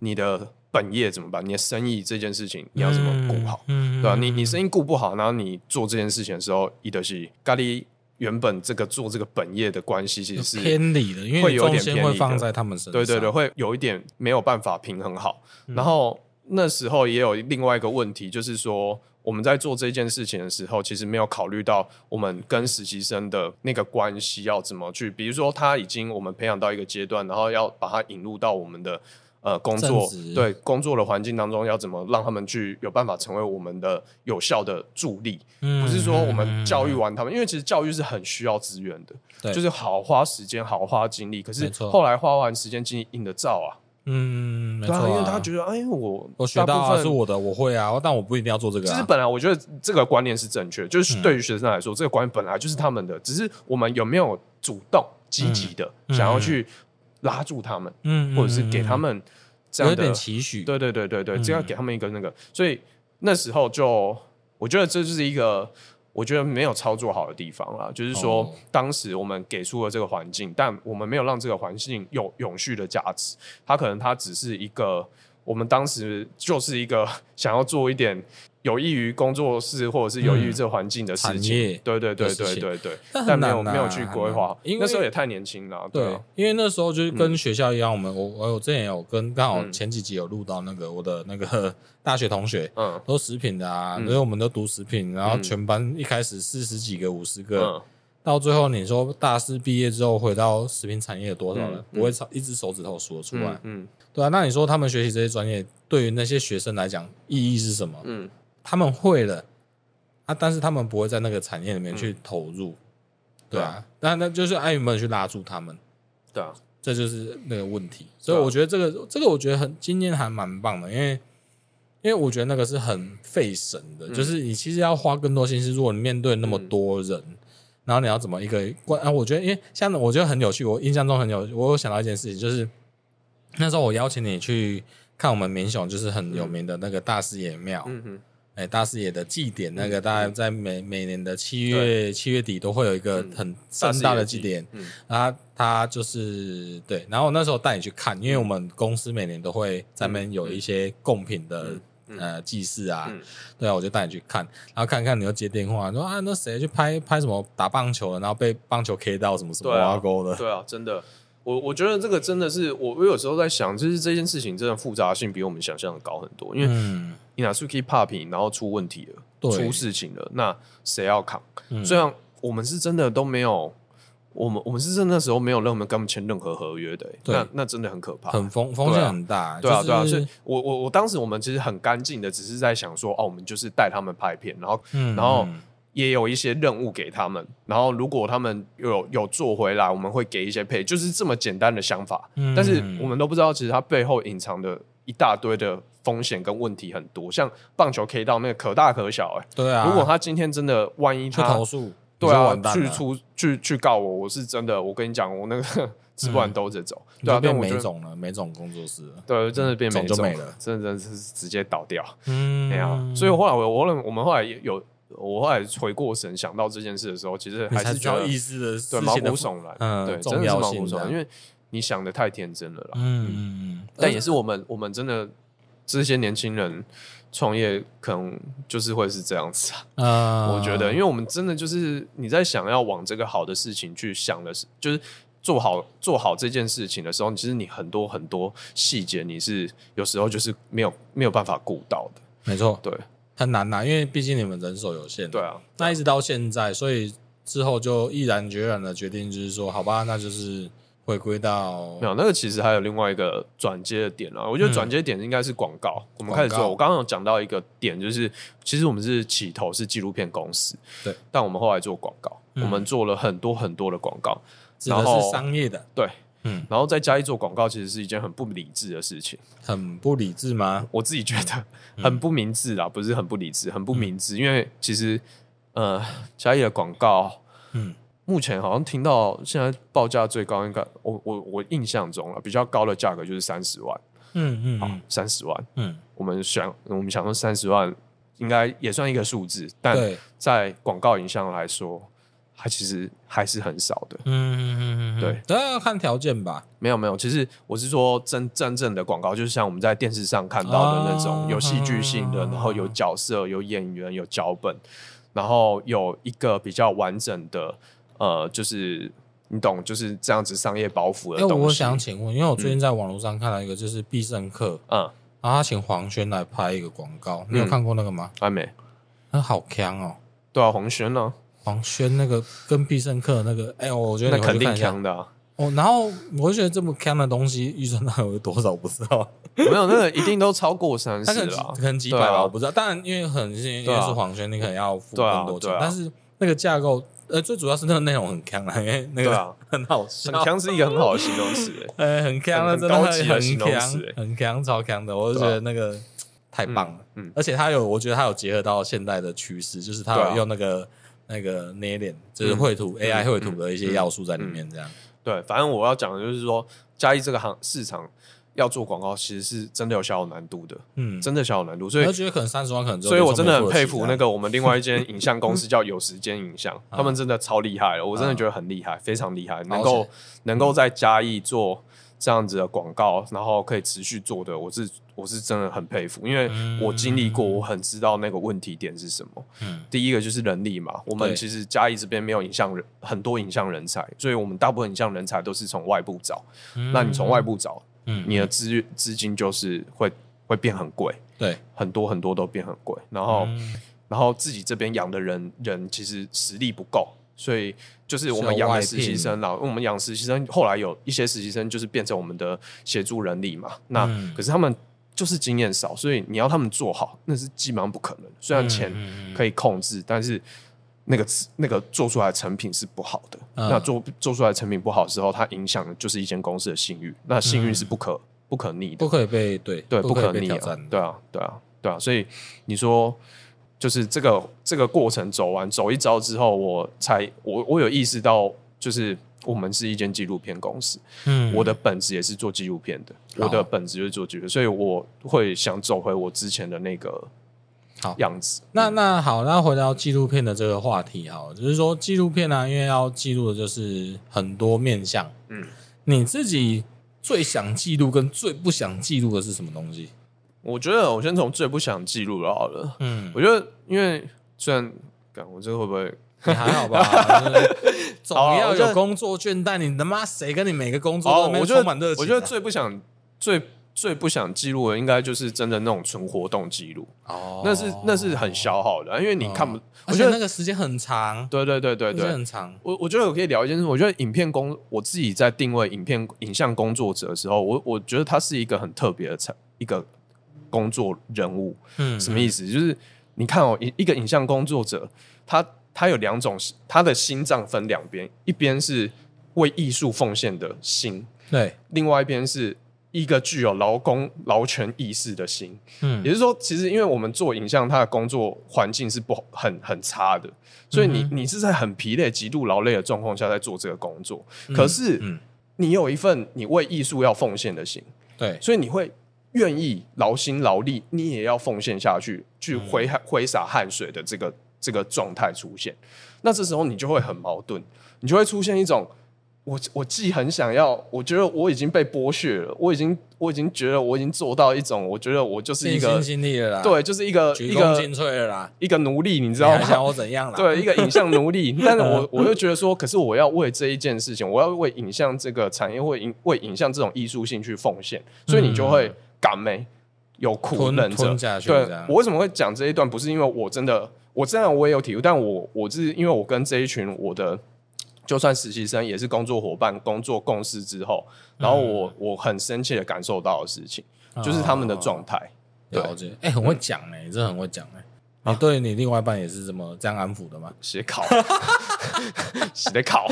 你的本业怎么办？你的生意这件事情你要怎么顾好？嗯，对吧？你你生意顾不好，然后你做这件事情的时候，伊德西咖喱原本这个做这个本业的关系其实是偏离的，因为会有点偏离，会放在他们身上。对对对，会有一点没有办法平衡好。然后那时候也有另外一个问题，就是说。我们在做这件事情的时候，其实没有考虑到我们跟实习生的那个关系要怎么去，比如说他已经我们培养到一个阶段，然后要把他引入到我们的呃工作，对工作的环境当中，要怎么让他们去有办法成为我们的有效的助力，嗯、不是说我们教育完他们，因为其实教育是很需要资源的，对就是好花时间，好花精力，可是后来花完时间精力，印的照啊。嗯，没错、啊，因为他觉得，哎，我我学到啊，是我的，我会啊，但我不一定要做这个、啊。其实本来我觉得这个观念是正确，就是对于学生来说，嗯、这个观念本来就是他们的，只是我们有没有主动积极的想要去拉住他们，嗯，或者是给他们这样的期许，对对对对对，这样给他们一个那个，所以那时候就我觉得这就是一个。我觉得没有操作好的地方啊，就是说，当时我们给出了这个环境，但我们没有让这个环境有永续的价值。它可能它只是一个，我们当时就是一个 想要做一点。有益于工作室，或者是有益于这环境的事情，对对对对对对，但没有没有去规划，因为那时候也太年轻了。对，因为那时候就是跟学校一样，我们我我我之前有跟刚好前几集有录到那个我的那个 大学同学，嗯，都食品的啊，所以我们都读食品，然后全班一开始四十几个五十个，到最后你说大四毕业之后回到食品产业有多少人？不会超一只手指头数得出来。嗯，对啊，那你说他们学习这些专业对于那些学生来讲意义是什么？嗯。他们会了啊，但是他们不会在那个产业里面去投入，嗯、对啊，那那就是爱有没有去拉住他们，对啊，这就是那个问题。所以我觉得这个这个我觉得很经验还蛮棒的，因为因为我觉得那个是很费神的，嗯、就是你其实要花更多心思，如果你面对那么多人，嗯、然后你要怎么一个关啊？我觉得因为像我觉得很有趣，我印象中很有，我有想到一件事情，就是那时候我邀请你去看我们民雄，就是很有名的那个大师爷庙，嗯哼。哎，大师爷的祭典，那个大概在每每年的七月七月底都会有一个很盛大的祭典，然后他就是对，然后我那时候带你去看，因为我们公司每年都会咱们有一些贡品的呃祭祀啊，对啊，我就带你去看，然后看看你又接电话说啊，那谁去拍拍什么打棒球的，然后被棒球 K 到什么什么挖沟的，对啊，真的，我我觉得这个真的是我我有时候在想，就是这件事情真的复杂性比我们想象的高很多，因为。Inasuki Poppy 然后出问题了，出事情了，那谁要扛？嗯、虽然我们是真的都没有，我们我们是真的那时候没有让我们跟他们签任何合约的，对那那真的很可怕，很风风险很大。对啊，对啊，所以我我我当时我们其实很干净的，只是在想说，哦，我们就是带他们拍片，然后、嗯、然后也有一些任务给他们，然后如果他们有有做回来，我们会给一些配，就是这么简单的想法。嗯、但是我们都不知道，其实它背后隐藏的。一大堆的风险跟问题很多，像棒球 K 到那个可大可小、欸，哎，对啊。如果他今天真的万一他去投诉，对啊，去出去去告我，我是真的，我跟你讲，我那个吃不完兜着走，对啊，变没种了，没种工作室了，对，真的变没种就没了，真的是直接倒掉，嗯，没有。所以后来我我我们后来有。我后来回过神想到这件事的时候，其实还是觉得意思的，对毛骨悚然，嗯，对，真的是毛骨悚然，因为你想的太天真了啦，嗯嗯嗯，但也是我们我们真的这些年轻人创业，可能就是会是这样子啊，我觉得，因为我们真的就是你在想要往这个好的事情去想的是，就是做好做好这件事情的时候，其实你很多很多细节你是有时候就是没有没有办法顾到的，没错，对。很难呐，因为毕竟你们人手有限。对啊，那一直到现在，所以之后就毅然决然的决定，就是说，好吧，那就是回归到没有那个。其实还有另外一个转接的点啊，我觉得转接点应该是广告。嗯、我们开始做，我刚刚有讲到一个点，就是其实我们是起头是纪录片公司，对，但我们后来做广告，嗯、我们做了很多很多的广告，然后是商业的，对。嗯，然后在嘉义做广告，其实是一件很不理智的事情。很不理智吗？我自己觉得很不明智啊，嗯、不是很不理智，很不明智。嗯、因为其实，呃，嘉义的广告，嗯，目前好像听到现在报价最高，应该我我我印象中了，比较高的价格就是三十万。嗯嗯，好，三十万。嗯，我们想，我们想说三十万应该也算一个数字，但在广告影像来说。它其实还是很少的，嗯嗯嗯嗯，对，都要看条件吧。没有没有，其实我是说真真正的广告，就是像我们在电视上看到的那种，有戏剧性的，然后有角色、有演员、有脚本，然后有一个比较完整的，呃，就是你懂，就是这样子商业包袱的东西。我想请问，因为我最近在网络上看到一个，就是必胜客，嗯，然后他请黄轩来拍一个广告，你有看过那个吗？还没，那好强哦。对啊，黄轩呢？黄轩那个跟必胜客那个，哎、欸，我觉得那肯定强的、啊。哦，然后我就觉得这么强的东西，预算大概有多少不知道。没有，那个一定都超过三十 了，可能几百吧，啊、我不知道。当然，因为很因为是黄轩，你可能要付更多钱。但是那个架构，呃，最主要是那个内容很强啊，因为那个 很好笑，很强是一个很好的形容词，呃，很强的，真的很强，很强，超强的。我就觉得那个太棒了，嗯，而且他有，我觉得他有结合到现代的趋势，就是他有用那个。那个捏脸就是绘图、嗯、AI 绘图的一些要素在里面，这样。对，反正我要讲的就是说，嘉义这个行市场要做广告，其实是真的有小有难度的。嗯，真的小有难度，所以我觉得可能三十万可能。所以我真的很佩服那个我们另外一间影像公司叫有时间影像，嗯、他们真的超厉害了，我真的觉得很厉害，非常厉害，能够能够在嘉义做。这样子的广告，然后可以持续做的，我是我是真的很佩服，因为我经历过，我很知道那个问题点是什么。嗯，第一个就是人力嘛，我们其实嘉义这边没有影像人，很多影像人才，所以我们大部分影像人才都是从外部找。嗯，那你从外部找，嗯，你的资资金就是会会变很贵，对，很多很多都变很贵，然后然后自己这边养的人人其实实力不够。所以就是我们养的实习生啦，我们养实习生，后来有一些实习生就是变成我们的协助人力嘛。那可是他们就是经验少，所以你要他们做好，那是基本上不可能。虽然钱可以控制，但是那个那个做出来的成品是不好的。那做做出来的成品不好的时候，它影响的就是一间公司的信誉。那信誉是不可不可逆的，不可以被对对不可逆啊！对啊对啊对啊！所以你说。就是这个这个过程走完走一遭之后，我才我我有意识到，就是我们是一间纪录片公司，嗯，我的本质也是做纪录片的，我的本质就是做纪录片，所以我会想走回我之前的那个好样子。那那好，那回到纪录片的这个话题，哈，就是说纪录片呢、啊，因为要记录的就是很多面相，嗯，你自己最想记录跟最不想记录的是什么东西？我觉得我先从最不想记录的好了。嗯，我觉得因为虽然，我这个会不会你还好吧？总要有工作倦怠，你他妈谁跟你每个工作都没充满热情？我觉得最不想、最最不想记录的，应该就是真的那种纯活动记录。哦，那是那是很消耗的，因为你看不，我觉得那个时间很长。对对对对对，很长。我我觉得我可以聊一件事，我觉得影片工，我自己在定位影片影像工作者的时候，我我觉得他是一个很特别的产一个。工作人物，嗯，什么意思？就是你看哦，一一个影像工作者，他他有两种，他的心脏分两边，一边是为艺术奉献的心，对，另外一边是一个具有劳工劳权意识的心，嗯，也就是说，其实因为我们做影像，它的工作环境是不很很差的，所以你、嗯、你是在很疲累、极度劳累的状况下在做这个工作。嗯、可是，嗯你有一份你为艺术要奉献的心，对，所以你会愿意劳心劳力，你也要奉献下去，去挥挥洒汗水的这个这个状态出现。那这时候你就会很矛盾，你就会出现一种。我我既很想要，我觉得我已经被剥削了，我已经我已经觉得我已经做到一种，我觉得我就是一个尽心尽力了啦，对，就是一个一个尽瘁了啦，一个奴隶，你知道吗？你想我怎样啦？对，一个影像奴隶。但是我我又觉得说，可是我要为这一件事情，我要为影像这个产业，为影为影像这种艺术性去奉献，所以你就会敢没有苦忍着。对，我为什么会讲这一段？不是因为我真的，我真的我也有体悟，但我我是因为我跟这一群我的。就算实习生也是工作伙伴，工作共事之后，然后我、嗯、我很深切的感受到的事情，哦、就是他们的状态。了解，哎、欸，很会讲哎、欸，真的很会讲哎、欸。你对你另外一半也是这么这样安抚的吗？写考，写考。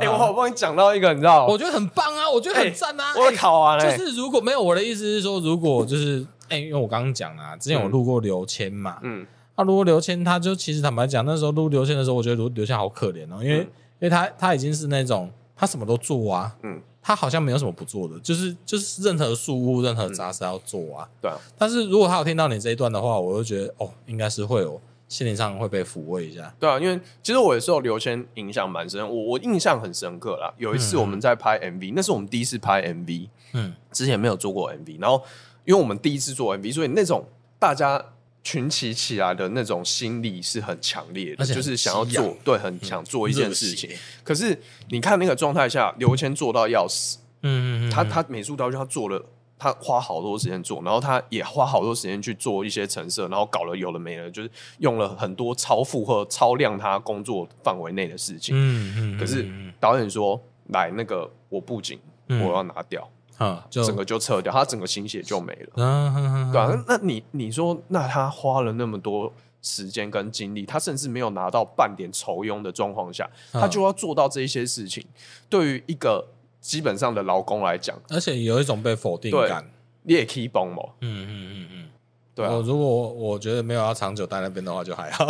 哎，我好不容易讲到一个，你知道？我觉得很棒啊，我觉得很赞啊。欸、我考完了、欸，就是如果没有我的意思是说，如果就是哎、欸，因为我刚刚讲啊，之前我录过刘谦嘛，嗯。那、啊、如果刘谦，他就其实坦白讲，那时候录刘谦的时候，我觉得刘刘谦好可怜哦，因为、嗯、因为他他已经是那种他什么都做啊，嗯，他好像没有什么不做的，就是就是任何事物、任何杂事要做啊，对啊。但是如果他有听到你这一段的话，我就觉得哦，应该是会有心理上会被抚慰一下，对啊。因为其实我也受刘谦影响蛮深，我我印象很深刻啦。有一次我们在拍 MV，、嗯、那是我们第一次拍 MV，嗯，之前没有做过 MV，然后因为我们第一次做 MV，所以那种大家。群起起来的那种心力是很强烈的，就是想要做，对，很想做一件事情。可是你看那个状态下，刘谦做到要死，嗯嗯嗯，他他美术道具他做了，他花好多时间做，然后他也花好多时间去做一些成色，然后搞了有的没了，就是用了很多超负荷、超量他工作范围内的事情。嗯嗯，可是导演说，来那个我布景我要拿掉。啊，就整个就撤掉，他整个心血就没了，嗯、对吧、啊？那你你说，那他花了那么多时间跟精力，他甚至没有拿到半点酬庸的状况下，他就要做到这一些事情，对于一个基本上的劳工来讲，而且有一种被否定感，你也可以帮忙。嗯嗯嗯嗯，对啊。如果我觉得没有要长久待那边的话，就还好。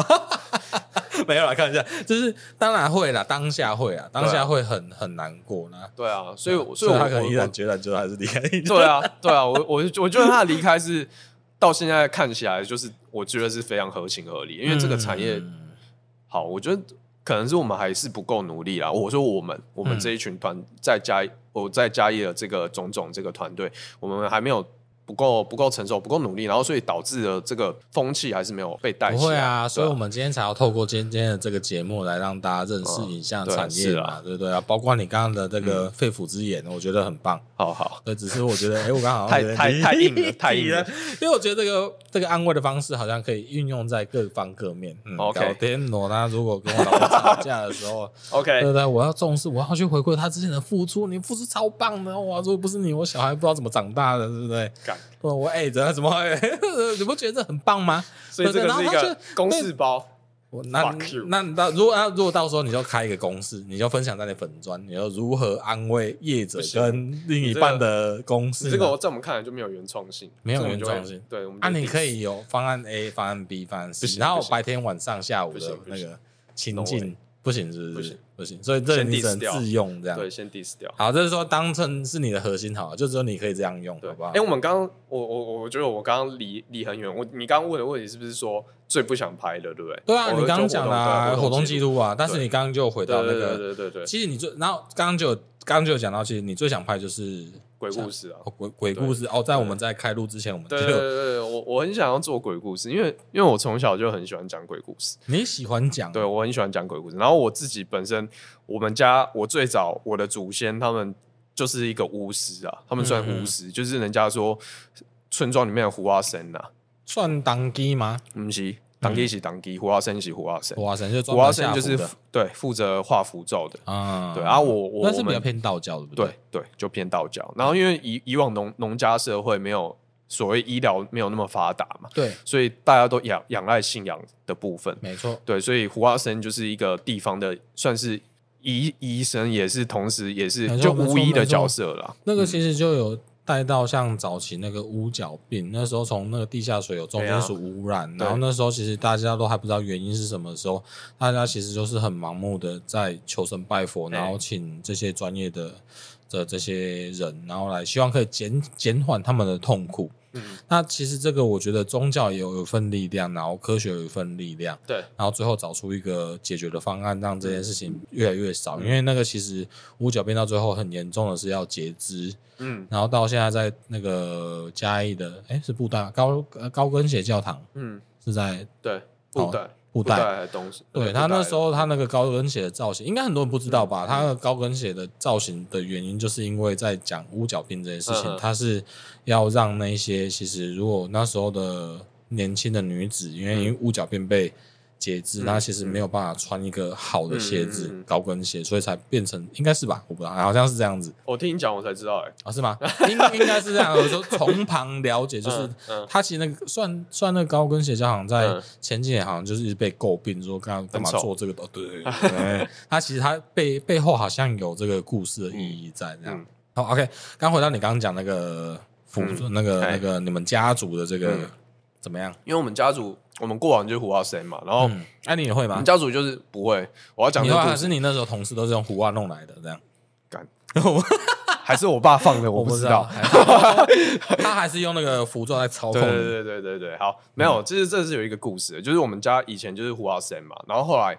没有来看一下，就是当然会啦，当下会啊，当下会很很难过呢。对啊，所以所以他可能毅然决然，最后还是离开。对啊，对啊，我我我觉得他的离开是到现在看起来，就是我觉得是非常合情合理，因为这个产业好，我觉得可能是我们还是不够努力啦。我说我们我们这一群团在加我在加业的这个种种这个团队，我们还没有。不够不够成熟，不够努力，然后所以导致了这个风气还是没有被带起来。不会啊，所以我们今天才要透过今天的这个节目来让大家认识影像产业嘛，对不对啊？包括你刚刚的这个肺腑之言，我觉得很棒。好好，那，只是我觉得，哎，我刚好太太太硬了，太硬了，因为我觉得这个这个安慰的方式好像可以运用在各方各面。嗯 OK，天罗呢如果跟我老婆吵架的时候，OK，对不对？我要重视，我要去回馈他之前的付出，你付出超棒的哇！如果不是你，我小孩不知道怎么长大的，对不对？我哎，怎么怎么？你不觉得这很棒吗？所以这个是一个公式包。那那那如果如果到时候你就开一个公式，你就分享在你粉砖，你要如何安慰业者跟另一半的公式？这个在我们看来就没有原创性，没有原创性。对，啊，你可以有方案 A、方案 B、方案 C，然后白天、晚上、下午的那个情境。不行，是不是？不行，所以这你只能自用这样。对，先 diss 掉。好，就是说当成是你的核心好，就只有你可以这样用，好不好？哎，我们刚刚，我我我觉得我刚刚离离很远。我你刚刚问的问题是不是说最不想拍的，对不对？对啊，你刚刚讲了活动记录啊，但是你刚刚就回到那个，对对对对。其实你最，然后刚刚就刚刚就有讲到，其实你最想拍就是。鬼故事啊，鬼鬼故事哦，在我们在开录之前，我们对对对，我我很想要做鬼故事，因为因为我从小就很喜欢讲鬼故事。你喜欢讲？对，我很喜欢讲鬼故事。然后我自己本身，我们家我最早我的祖先他们就是一个巫师啊，他们算巫师，就是人家说村庄里面的胡阿神呐，算当机吗？不是。当地是当地，虎娃生是虎娃生，虎娃生就虎娃生就是对负责画符咒的啊。对啊，我我那是比较偏道教的，对对，就偏道教。然后因为以以往农农家社会没有所谓医疗没有那么发达嘛，对，所以大家都仰仰赖信仰的部分，没错。对，所以虎娃生就是一个地方的算是医医生也是，同时也是就巫医的角色啦。那个其实就有带到像早期那个乌角病，那时候从那个地下水有重金属污染，然后那时候其实大家都还不知道原因是什么的时候，大家其实就是很盲目的在求神拜佛，然后请这些专业的的这些人，然后来希望可以减减缓他们的痛苦。嗯，那其实这个我觉得宗教也有一份力量，然后科学有一份力量，对，然后最后找出一个解决的方案，让这件事情越来越少。嗯、因为那个其实五角变到最后很严重的是要截肢，嗯，然后到现在在那个嘉义的，哎，是布袋高高跟鞋教堂，嗯，是在对布袋。布袋东西，对他那时候他那个高跟鞋的造型，应该很多人不知道吧？他那个高跟鞋的造型的原因，就是因为在讲乌脚病这件事情，他是要让那些其实如果那时候的年轻的女子，因为因为乌脚病被。鞋子，那其实没有办法穿一个好的鞋子，嗯嗯嗯、高跟鞋，所以才变成应该是吧？我不知道，好像是这样子。我听你讲，我才知道、欸，哎，啊，是吗？应应该是这样。我说从旁了解，就是 他其实那个算算那个高跟鞋，就好像在前几年好像就是一直被诟病，说干干嘛做这个的？对对 对，他其实他背背后好像有这个故事的意义在这样。嗯、好，OK，刚回到你刚刚讲那个服，嗯、那个那个你们家族的这个。嗯怎么样？因为我们家族，我们过往就是胡话生嘛，然后，哎，你也会吗？我们家族就是不会。我要讲，你话还是你那时候同事都是用胡话弄来的，这样干？还是我爸放的？我不知道。他还是用那个服装在操控。对对对对对，好，没有，其实这是有一个故事，就是我们家以前就是胡话生嘛，然后后来，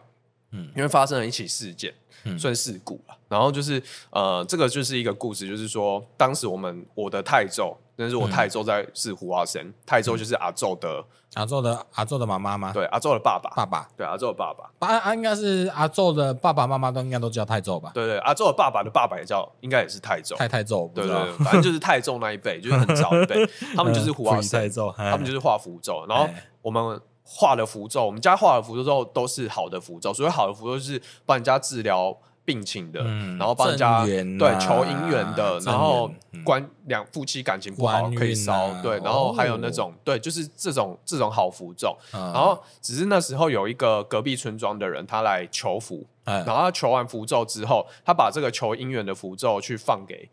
嗯，因为发生了一起事件，算事故了。然后就是呃，这个就是一个故事，就是说当时我们我的泰州。那是我泰州在是胡阿生，泰州就是阿祖的阿祖的阿祖的妈妈吗？对，阿祖的爸爸，爸爸，对，阿祖的爸爸，爸啊，应该是阿祖的爸爸妈妈都应该都叫泰州吧？对对，阿祖的爸爸的爸爸也叫，应该也是泰州，泰泰州，对对，反正就是泰州那一辈，就是很早一辈，他们就是胡阿生，他们就是画符咒，然后我们画的符咒，我们家画的符咒之后都是好的符咒，所以好的符咒就是帮人家治疗。病情的，然后帮人家对求姻缘的，然后关两夫妻感情不好可以烧，对，然后还有那种对，就是这种这种好符咒。然后只是那时候有一个隔壁村庄的人，他来求符，然后他求完符咒之后，他把这个求姻缘的符咒去放给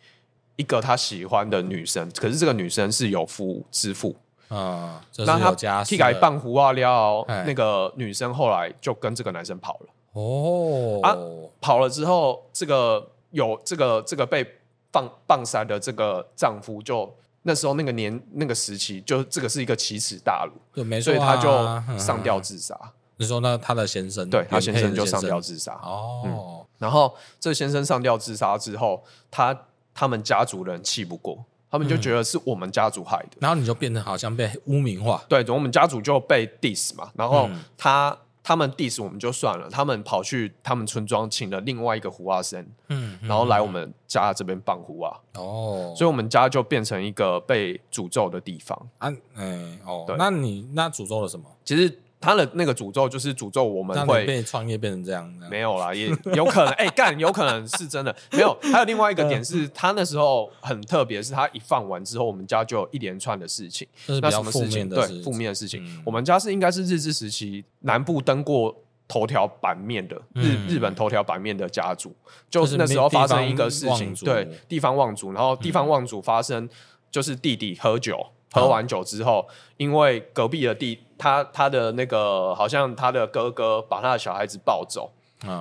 一个他喜欢的女生，可是这个女生是有夫之妇啊，那他替改半壶啊料，那个女生后来就跟这个男生跑了。哦。啊，跑了之后，这个有这个这个被放棒杀的这个丈夫，就那时候那个年那个时期，就这个是一个奇耻大辱，对，没错，所以他就上吊自杀。你说那他的先生，对他先生就上吊自杀。哦，然后这先生上吊自杀之后，他他们家族人气不过，他们就觉得是我们家族害的，然后你就变成好像被污名化，对，我们家族就被 diss 嘛，然后他。他们 diss 我们就算了，他们跑去他们村庄请了另外一个胡阿生，嗯，然后来我们家这边办胡啊，哦，所以我们家就变成一个被诅咒的地方。啊，哎，哦，对，那你那诅咒了什么？其实。他的那个诅咒就是诅咒我们会被创业变成这样，没有啦，也有可能，哎、欸，干，有可能是真的，没有。还有另外一个点是，他那时候很特别，是他一放完之后，我们家就有一连串的事情。那什么事情？对，负面的事情。嗯、我们家是应该是日治时期南部登过头条版面的日、嗯、日本头条版面的家族，就是那时候发生一个事情，对，地方望族，然后地方望族发生就是弟弟喝酒。喝完酒之后，因为隔壁的弟，他他的那个好像他的哥哥把他的小孩子抱走，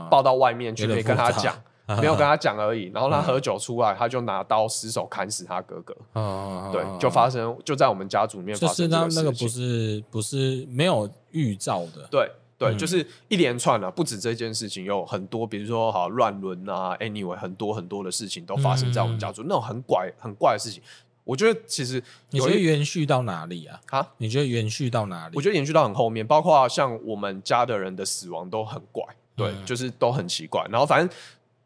抱到外面去，没跟他讲，没有跟他讲而已。然后他喝酒出来，他就拿刀失手砍死他哥哥。对，就发生就在我们家族里面发生这个事情。那个不是不是没有预兆的，对对，就是一连串啊，不止这件事情，有很多，比如说好乱伦啊，anyway，很多很多的事情都发生在我们家族，那种很怪很怪的事情。我觉得其实你觉得延续到哪里啊？啊，你觉得延续到哪里？我觉得延续到很后面，包括像我们家的人的死亡都很怪，对，嗯、就是都很奇怪。然后反正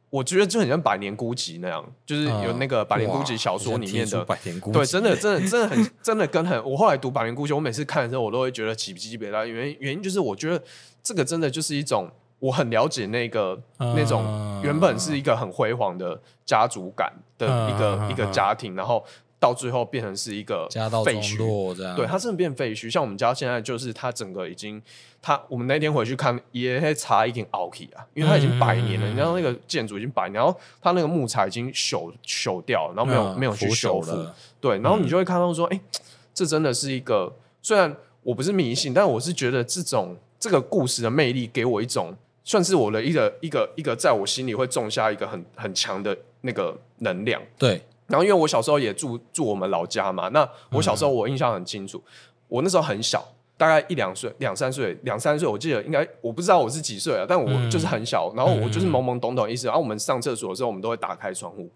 我觉得就很像《百年孤寂》那样，就是有那个《百年孤寂》小说里面的《百年孤寂》，对，真的，真的，真的很，真的跟很。我后来读《百年孤寂》，我每次看的时候，我都会觉得起鸡皮疙瘩。原因原因就是我觉得这个真的就是一种我很了解那个、嗯、那种原本是一个很辉煌的家族感的一个、嗯、一个家庭，然后。到最后变成是一个家道中落这样。对，它真的变废墟。像我们家现在就是它整个已经，它我们那天回去看也差一点凹起啊，因为它已经百年了。你知道那个建筑已经百年，然后它那个木材已经朽朽掉了，然后没有、嗯、没有去修复。对，然后你就会看到说，哎、嗯，这真的是一个。虽然我不是迷信，但我是觉得这种这个故事的魅力给我一种。算是我的一个一个一个，在我心里会种下一个很很强的那个能量。对，然后因为我小时候也住住我们老家嘛，那我小时候我印象很清楚，嗯、我那时候很小，大概一两岁、两三岁、两三岁，我记得应该我不知道我是几岁啊，但我就是很小，嗯、然后我就是懵懵懂懂意思。然后我们上厕所的时候，我们都会打开窗户。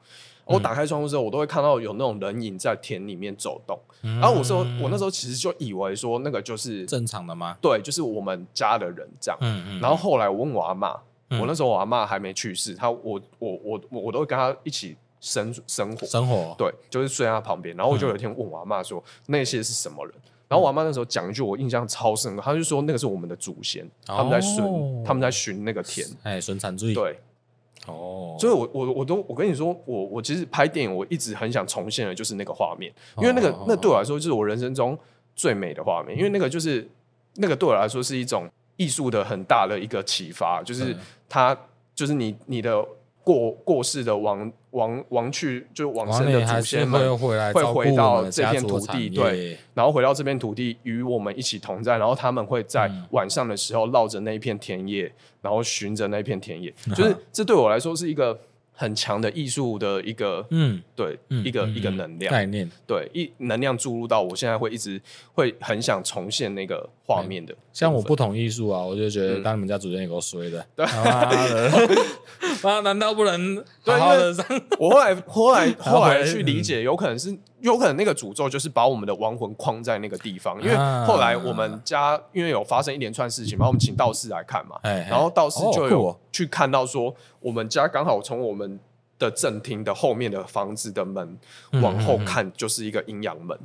我打开窗户之后，我都会看到有那种人影在田里面走动。然后我说，我那时候其实就以为说那个就是正常的吗？对，就是我们家的人这样。然后后来我问我阿妈，我那时候我阿妈还没去世，她我我我我都会跟她一起生生活生活。对，就是睡在他旁边。然后我就有一天问我阿妈说，那些是什么人？然后我阿妈那时候讲一句我印象超深刻，她就说那个是我们的祖先，他们在寻，他们在寻那个田。哎，寻产注意。对。哦，所以我我我都我跟你说，我我其实拍电影，我一直很想重现的就是那个画面，因为那个那对我来说就是我人生中最美的画面，因为那个就是那个对我来说是一种艺术的很大的一个启发，就是他就是你你的。过过世的亡亡亡去就往生的祖先们会回到这片土地，对，然后回到这片土地与我们一起同在，然后他们会在晚上的时候绕着那一片田野，然后寻着那片田野，就是这对我来说是一个。很强的艺术的一个，嗯，对，嗯、一个、嗯、一个能量。概念，对，一能量注入到我现在会一直会很想重现那个画面的。像我不同艺术啊，我就觉得当你们家主任也够衰的，对，妈，难道不能好好的？我后来后来 后来去理解，有可能是。有可能那个诅咒就是把我们的亡魂框在那个地方，因为后来我们家因为有发生一连串事情嘛，我们请道士来看嘛，然后道士就有去看到说，我们家刚好从我们的正厅的后面的房子的门往后看，就是一个阴阳门。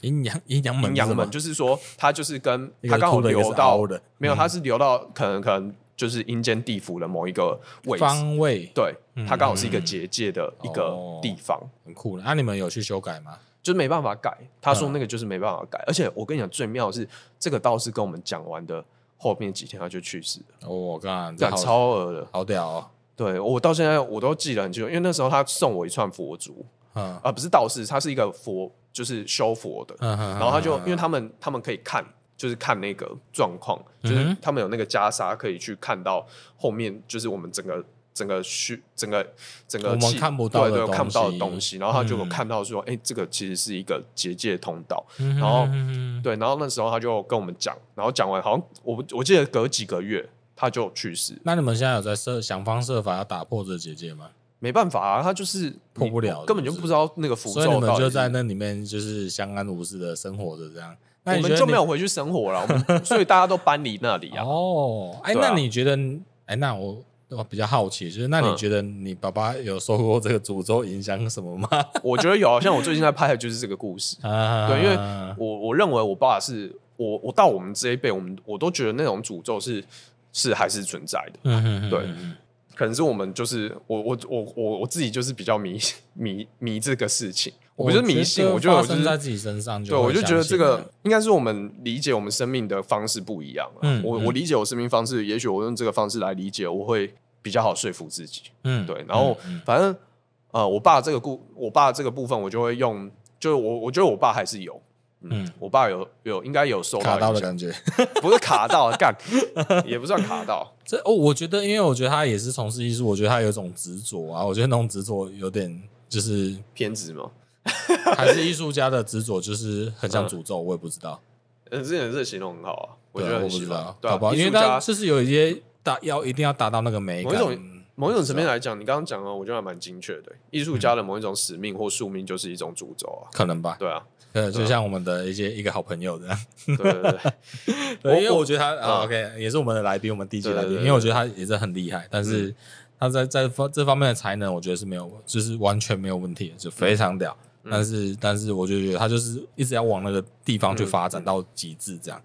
阴阳阴阳门，阴阳门就是说，他就是跟他刚好流到没有，他是流到可能可能就是阴间地府的某一个位方位，对，他刚好是一个结界的一个地方，很酷的。那你们有去修改吗？就是没办法改，他说那个就是没办法改，而且我跟你讲最妙的是，这个道士跟我们讲完的后面几天他就去世了。我靠，这超恶的，好屌哦！对，我到现在我都记得很清楚，因为那时候他送我一串佛珠，啊，不是道士，他是一个佛，就是修佛的，然后他就因为他们他们可以看。就是看那个状况，就是他们有那个袈裟可以去看到后面，就是我们整个整个虚整个整个我们看不到的看不到的东西，然后他就有看到说，哎，这个其实是一个结界通道，然后对，然后那时候他就跟我们讲，然后讲完好像我我记得隔几个月他就去世。那你们现在有在设想方设法要打破这结界吗？没办法啊，他就是破不了，根本就不知道那个符咒，所以你们就在那里面就是相安无事的生活着这样。那我们就没有回去生活了，所以大家都搬离那里啊。哦，哎，那你觉得？哎，那我我比较好奇，就是那你觉得你爸爸有受过这个诅咒影响什么吗？我觉得有，像我最近在拍的就是这个故事。对，因为我我认为我爸是我我到我们这一辈，我们我都觉得那种诅咒是是还是存在的。嗯对。可能是我们就是我我我我我自己就是比较迷 迷迷这个事情，我不是迷信，我觉得我就是在自己身上，对，我就觉得这个应该是我们理解我们生命的方式不一样。嗯，我我理解我生命方式，也许我用这个方式来理解，我会比较好说服自己。嗯，对。然后反正呃，我爸这个故，我爸这个部分，我就会用，就是我我觉得我爸还是有。嗯，我爸有有应该有受到卡到的感觉，不是卡到 干，也不算卡到。这哦，我觉得，因为我觉得他也是从事艺术，我觉得他有一种执着啊。我觉得那种执着有点就是偏执吗？还是艺术家的执着就是很像诅咒？我也不知道。嗯，之前这形容很好啊，我觉得我不知道，好不好？因为他就是有一些达要一定要达到那个美感。某一种某一种层面来讲，你刚刚讲的，我觉得还蛮精确的。艺术家的某一种使命或宿命，就是一种诅咒啊，可能吧？对啊。呃，就像我们的一些一个好朋友这样，对对 对，因为我觉得他啊，OK，也是我们的来宾，我们第一季来宾，因为我觉得他也是很厉害，但是他在在方这方面的才能，我觉得是没有，就是完全没有问题，就非常屌。但是，但是我就觉得他就是一直要往那个地方去发展到极致这样。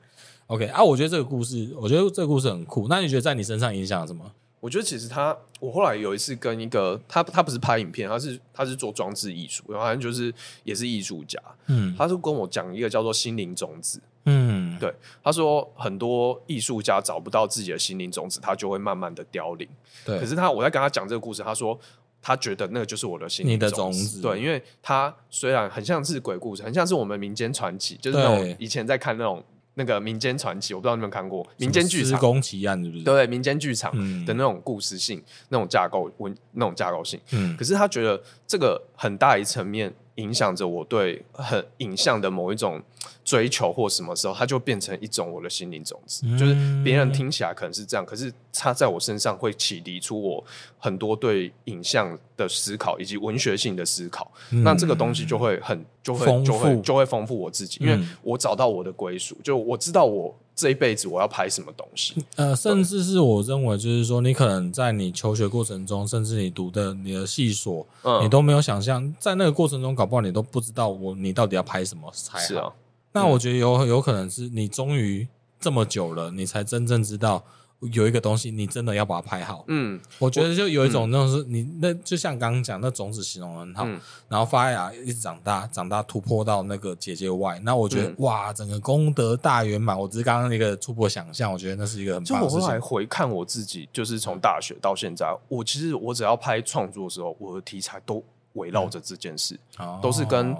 OK 啊，我觉得这个故事，我觉得这个故事很酷。那你觉得在你身上影响了什么？我觉得其实他，我后来有一次跟一个他，他不是拍影片，他是他是做装置艺术，然后好像就是也是艺术家，嗯，他是跟我讲一个叫做心灵种子，嗯，对，他说很多艺术家找不到自己的心灵种子，他就会慢慢的凋零，对。可是他我在跟他讲这个故事，他说他觉得那个就是我的心灵种子，种子。对，因为他虽然很像是鬼故事，很像是我们民间传奇，就是那种以前在看那种。那个民间传奇，我不知道你们看过民间剧场，施工奇案是不是？对，民间剧场的那种故事性、嗯、那种架构、文那种架构性。嗯，可是他觉得这个很大一层面。影响着我对很影像的某一种追求，或什么时候，它就变成一种我的心灵种子。嗯、就是别人听起来可能是这样，可是它在我身上会启迪出我很多对影像的思考，以及文学性的思考。嗯、那这个东西就会很就会就会就会丰富我自己，因为我找到我的归属，就我知道我。这一辈子我要拍什么东西？呃，甚至是我认为，就是说，你可能在你求学过程中，甚至你读的你的系所，嗯，你都没有想象，在那个过程中，搞不好你都不知道我你到底要拍什么才好。是啊，那我觉得有有可能是你终于这么久了，你才真正知道。有一个东西，你真的要把它拍好。嗯，我觉得就有一种那种是，你那就像刚刚讲那种子形容很好，嗯、然后发芽一直长大，长大突破到那个结界外，那我觉得、嗯、哇，整个功德大圆满。我只是刚刚那个初步想象，我觉得那是一个很棒的事情。就我后来回看我自己，就是从大学到现在，我其实我只要拍创作的时候，我的题材都围绕着这件事，嗯、都是跟。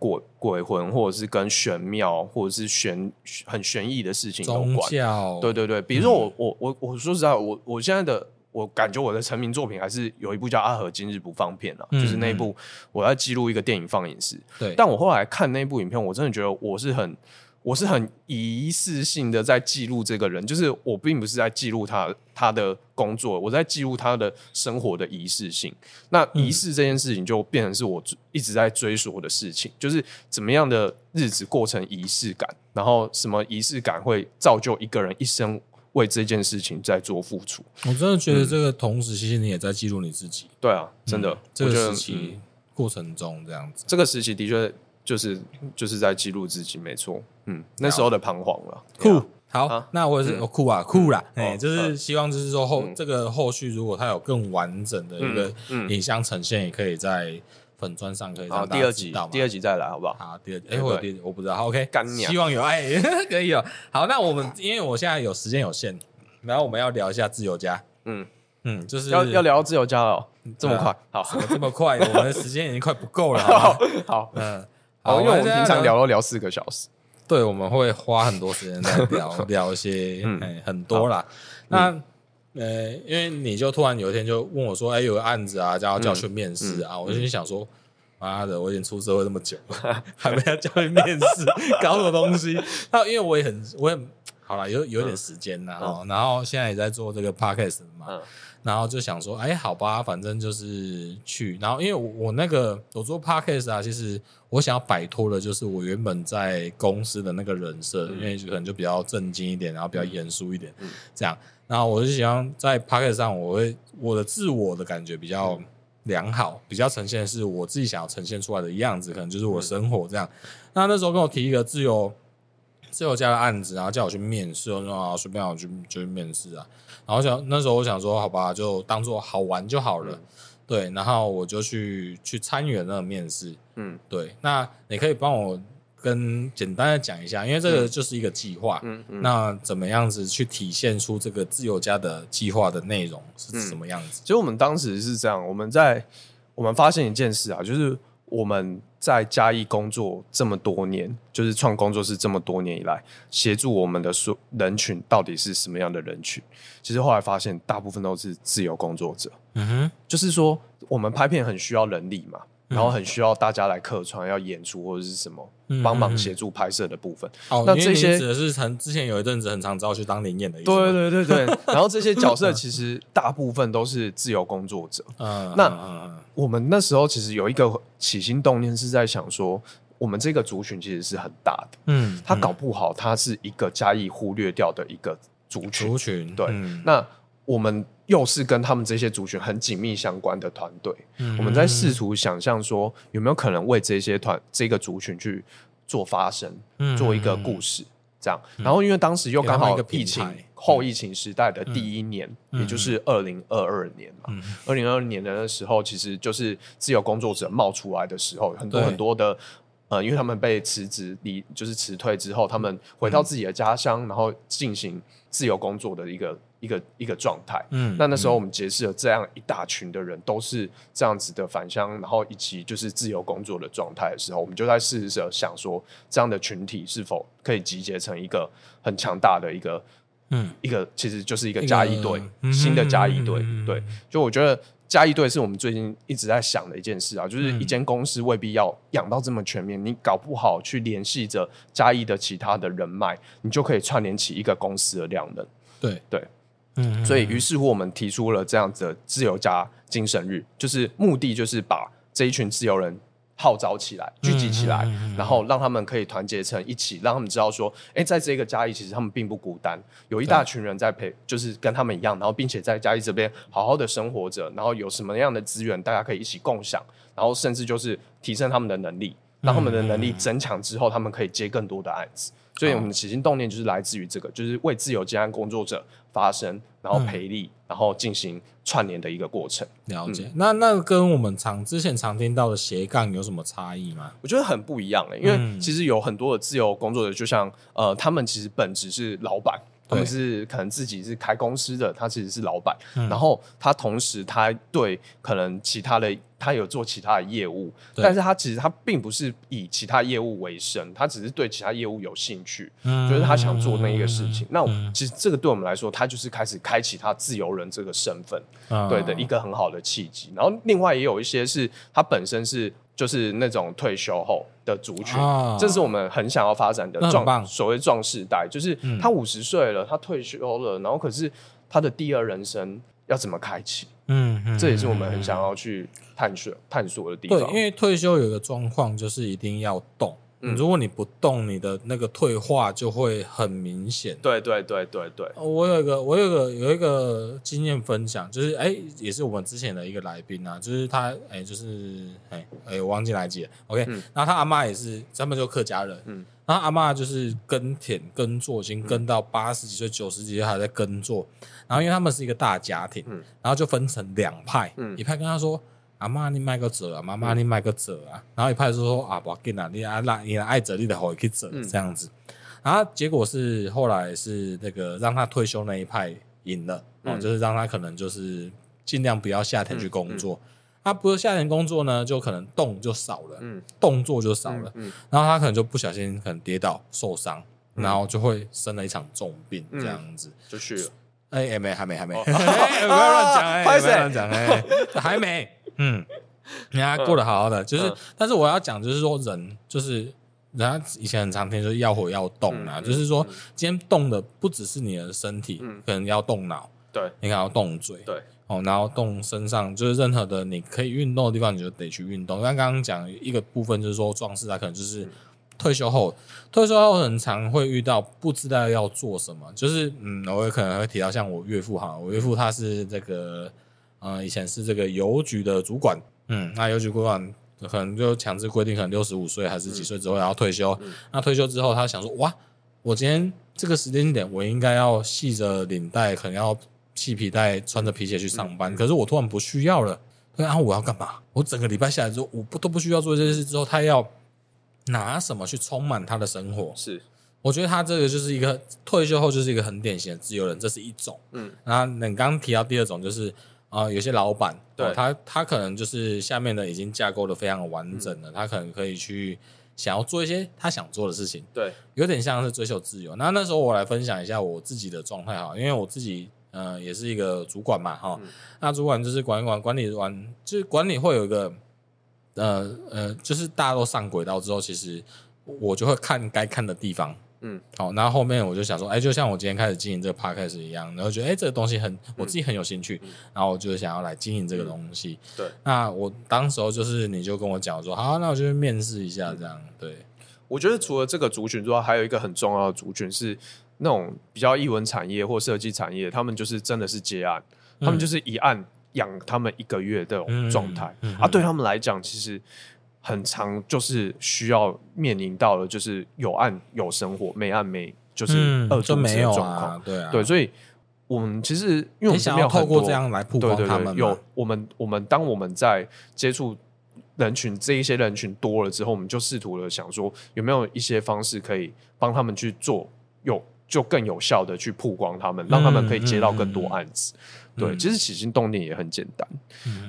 鬼鬼魂，或者是跟玄妙，或者是玄很玄异的事情有关。对对对，比如说我、嗯、我我我说实在，我我现在的我感觉我的成名作品还是有一部叫《阿和今日不放片》了，嗯、就是那一部我要记录一个电影放映室。对，但我后来看那部影片，我真的觉得我是很。我是很仪式性的在记录这个人，就是我并不是在记录他他的工作，我在记录他的生活的仪式性。那仪式这件事情就变成是我一直在追索的事情，就是怎么样的日子过成仪式感，然后什么仪式感会造就一个人一生为这件事情在做付出。我真的觉得这个同时，其实你也在记录你自己。对啊，真的，这个时期过程中这样子，这个时期的确。就是就是在记录自己，没错，嗯，那时候的彷徨了，酷，好，那我也是酷啊，酷啦，哎，就是希望就是说后这个后续，如果它有更完整的一个影像呈现，也可以在粉砖上可以。好，第二集，第二集再来，好不好？好，第二，哎，我第我不知道，OK，希望有爱，可以哦。好，那我们因为我现在有时间有限，然后我们要聊一下自由家，嗯。嗯，就是要要聊自由家了，这么快，好，这么快，我们的时间已经快不够了，好，嗯。好，因为我们平常聊都聊四个小时，对，我们会花很多时间在聊 聊一些，嗯，很多啦。那呃，因为你就突然有一天就问我说：“哎，有个案子啊，叫叫去面试啊。”我就想说：“妈的，我已经出社会这么久了，还没要叫去面试，搞什么东西？” 那因为我也很，我也好了，有有点时间了哦。然后现在也在做这个 podcast 嘛。然后就想说，哎，好吧，反正就是去。然后因为我，我那个我做 podcast 啊，其实我想要摆脱的就是我原本在公司的那个人设，嗯、因为可能就比较正经一点，然后比较严肃一点，嗯、这样。然后我就想在 podcast 上，我会我的自我的感觉比较良好，比较呈现的是我自己想要呈现出来的样子，可能就是我生活这样。嗯、那那时候跟我提一个自由自由家的案子，然后叫我去面试，我说啊，随便我去就去面试啊。然后想那时候我想说，好吧，就当做好玩就好了，嗯、对。然后我就去去参与了那个面试，嗯，对。那你可以帮我跟简单的讲一下，因为这个就是一个计划，嗯嗯。那怎么样子去体现出这个自由家的计划的内容是什么样子？其实我们当时是这样，我们在我们发现一件事啊，就是我们。在嘉义工作这么多年，就是创工作室这么多年以来，协助我们的人群到底是什么样的人群？其实后来发现，大部分都是自由工作者。嗯哼，就是说，我们拍片很需要人力嘛。然后很需要大家来客串，要演出或者是什么帮忙协助拍摄的部分。哦，那这些指的是很之前有一阵子很常找去当临演的。对对对对。然后这些角色其实大部分都是自由工作者。嗯。那我们那时候其实有一个起心动念是在想说，我们这个族群其实是很大的。嗯。他搞不好他是一个加以忽略掉的一个族群。族群。对。那我们。又是跟他们这些族群很紧密相关的团队，嗯、我们在试图想象说有没有可能为这些团这个族群去做发声，嗯、做一个故事。这样。然后因为当时又刚好疫情嗯、后疫情时代的第一年，嗯、也就是二零二二年嘛。二零二二年的那时候，其实就是自由工作者冒出来的时候，很多很多的。呃，因为他们被辞职离，就是辞退之后，他们回到自己的家乡，嗯、然后进行自由工作的一个一个一个状态。嗯，那那时候我们结识了这样一大群的人，都是这样子的返乡，然后以及就是自由工作的状态的时候，我们就在试着想说，这样的群体是否可以集结成一个很强大的一个，嗯，一个其实就是一个加一队，新的加一队。对，就我觉得。加一队是我们最近一直在想的一件事啊，就是一间公司未必要养到这么全面，你搞不好去联系着加一的其他的人脉，你就可以串联起一个公司的量能。对对，嗯，所以于是乎我们提出了这样子的自由家精神日，就是目的就是把这一群自由人。号召起来，聚集起来，然后让他们可以团结成一起，让他们知道说，哎，在这个嘉义，其实他们并不孤单，有一大群人在陪，就是跟他们一样，然后并且在嘉义这边好好的生活着，然后有什么样的资源，大家可以一起共享，然后甚至就是提升他们的能力，让他们的能力增强之后，他们可以接更多的案子。所以我们的起心动念就是来自于这个，就是为自由接案工作者发声，然后培力，嗯、然后进行串联的一个过程。了解。嗯、那那跟我们常之前常听到的斜杠有什么差异吗？我觉得很不一样诶、欸，因为其实有很多的自由工作者，就像呃，他们其实本质是老板。他们是可能自己是开公司的，他其实是老板，嗯、然后他同时他对可能其他的他有做其他的业务，但是他其实他并不是以其他业务为生，他只是对其他业务有兴趣，嗯、就是他想做那一个事情。嗯、那其实这个对我们来说，他就是开始开启他自由人这个身份，嗯、对的一个很好的契机。然后另外也有一些是他本身是。就是那种退休后的族群，啊、这是我们很想要发展的壮，所谓壮世代，就是他五十岁了，他退休了，然后可是他的第二人生要怎么开启？嗯，嗯，这也是我们很想要去探索探索的地方。对，因为退休有一个状况，就是一定要动。如果你不动，你的那个退化就会很明显。对对对对对。我有一个，我有一个有一个经验分享，就是哎，也是我们之前的一个来宾啊，就是他哎，就是哎哎，我忘记来记了。OK，然后他阿妈也是，他们就客家人。嗯。然后阿妈就是耕田耕作，已经耕到八十几岁、九十几岁还在耕作。然后因为他们是一个大家庭，嗯然后就分成两派，嗯一派跟他说。阿妈，你卖个折啊！妈妈，你卖个折啊！然后一派就说啊，不要紧啊，你啊那你爱折，你得回去折这样子。然后结果是后来是那个让他退休那一派赢了，哦，就是让他可能就是尽量不要夏天去工作。他不是下田工作呢，就可能动就少了，动作就少了。然后他可能就不小心可能跌倒受伤，然后就会生了一场重病这样子，就去了。哎，没，还没，还没，不要乱讲，哎，不要乱讲，哎，还没。嗯，人家过得好好的，就是，嗯、但是我要讲，就是说人，就是人家以前很常听说要活要动啊，嗯、就是说今天动的不只是你的身体，嗯、可能要动脑，对，你可能要动嘴，对，哦，然后动身上，就是任何的你可以运动的地方，你就得去运动。但刚刚讲一个部分，就是说壮士他可能就是退休后，退休后很常会遇到不知道要做什么，就是嗯，我也可能会提到像我岳父哈，我岳父他是这个。呃，以前是这个邮局的主管，嗯，那邮局主管可能就强制规定，可能六十五岁还是几岁之后要退休。嗯、那退休之后，他想说，哇，我今天这个时间点，我应该要系着领带，可能要系皮带，穿着皮鞋去上班。嗯、可是我突然不需要了，然后我要干嘛？我整个礼拜下来之后，我不都不需要做这些事。之后，他要拿什么去充满他的生活？是，我觉得他这个就是一个退休后就是一个很典型的自由人，这是一种。嗯，然后你刚刚提到第二种就是。啊、呃，有些老板，对、哦、他他可能就是下面的已经架构的非常完整了，嗯、他可能可以去想要做一些他想做的事情，对，有点像是追求自由。那那时候我来分享一下我自己的状态哈，因为我自己呃也是一个主管嘛哈，那主管就是管一管管理完，就是管理会有一个呃呃，就是大家都上轨道之后，其实我就会看该看的地方。嗯，好，然后后面我就想说，哎，就像我今天开始经营这个 podcast 一样，然后觉得，哎，这个东西很，我自己很有兴趣，嗯、然后我就想要来经营这个东西。对，那我当时候就是，你就跟我讲说，好，那我就去面试一下，这样。对，我觉得除了这个族群之外，还有一个很重要的族群是那种比较艺文产业或设计产业，他们就是真的是接案，嗯、他们就是一案养他们一个月的这种状态，啊，对他们来讲，其实。很长就是需要面临到的，就是有案有生活，没案没就是二度没有状况，对啊，对，所以我们其实因为我们想要透过这样来曝光他们，有我们我们当我们在接触人群这一些人群多了之后，我们就试图了想说有没有一些方式可以帮他们去做，有就更有效的去曝光他们，让他们可以接到更多案子。对，其实起心动念也很简单，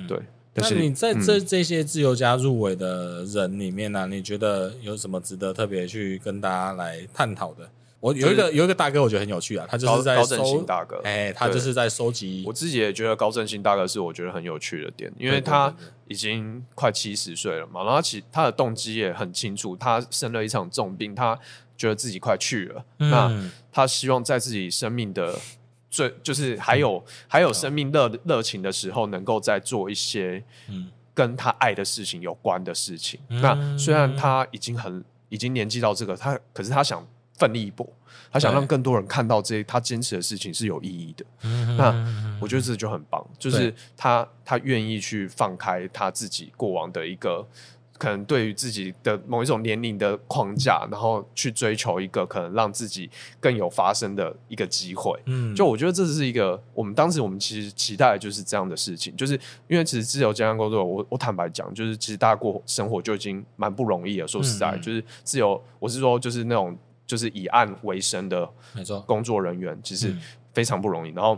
对。那你在这这些自由家入围的人里面呢、啊，你觉得有什么值得特别去跟大家来探讨的？我有一个有一个大哥，我觉得很有趣啊，他就是在高振兴大哥，哎，他就是在收集。我自己也觉得高振兴大哥是我觉得很有趣的点，因为他已经快七十岁了嘛，然后他其他的动机也很清楚，他生了一场重病，他觉得自己快去了，嗯、那他希望在自己生命的。最就是还有、嗯、还有生命热热情的时候，能够再做一些跟他爱的事情有关的事情。嗯、那虽然他已经很已经年纪到这个，他可是他想奋力一搏，他想让更多人看到这些他坚持的事情是有意义的。嗯、那我觉得这就很棒，就是他他愿意去放开他自己过往的一个。可能对于自己的某一种年龄的框架，然后去追求一个可能让自己更有发生的一个机会。嗯，就我觉得这是一个我们当时我们其实期待的就是这样的事情，就是因为其实自由健康工作，我我坦白讲，就是其实大家过生活就已经蛮不容易了。说实在，嗯、就是自由，我是说就是那种就是以案为生的工作人员，其实非常不容易。然后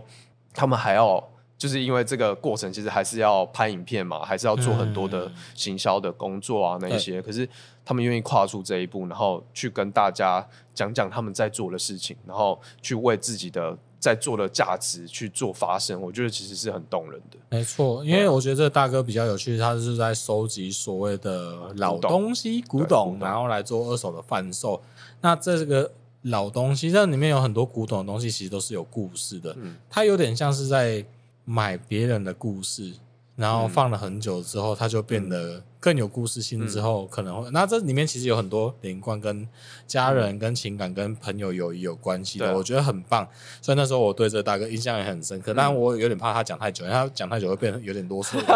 他们还要。就是因为这个过程，其实还是要拍影片嘛，还是要做很多的行销的工作啊，那一些。可是他们愿意跨出这一步，然后去跟大家讲讲他们在做的事情，然后去为自己的在做的价值去做发声。我觉得其实是很动人的。没错，因为我觉得这个大哥比较有趣，他是在收集所谓的老东西、古董，古董然后来做二手的贩售。那这个老东西，这里面有很多古董的东西，其实都是有故事的。嗯，它有点像是在。买别人的故事，然后放了很久之后，它就变得更有故事性。之后可能会，那这里面其实有很多连贯跟家人、跟情感、跟朋友友谊有关系的，我觉得很棒。所以那时候我对这个大哥印象也很深刻，但我有点怕他讲太久，因为他讲太久会变得有点啰嗦。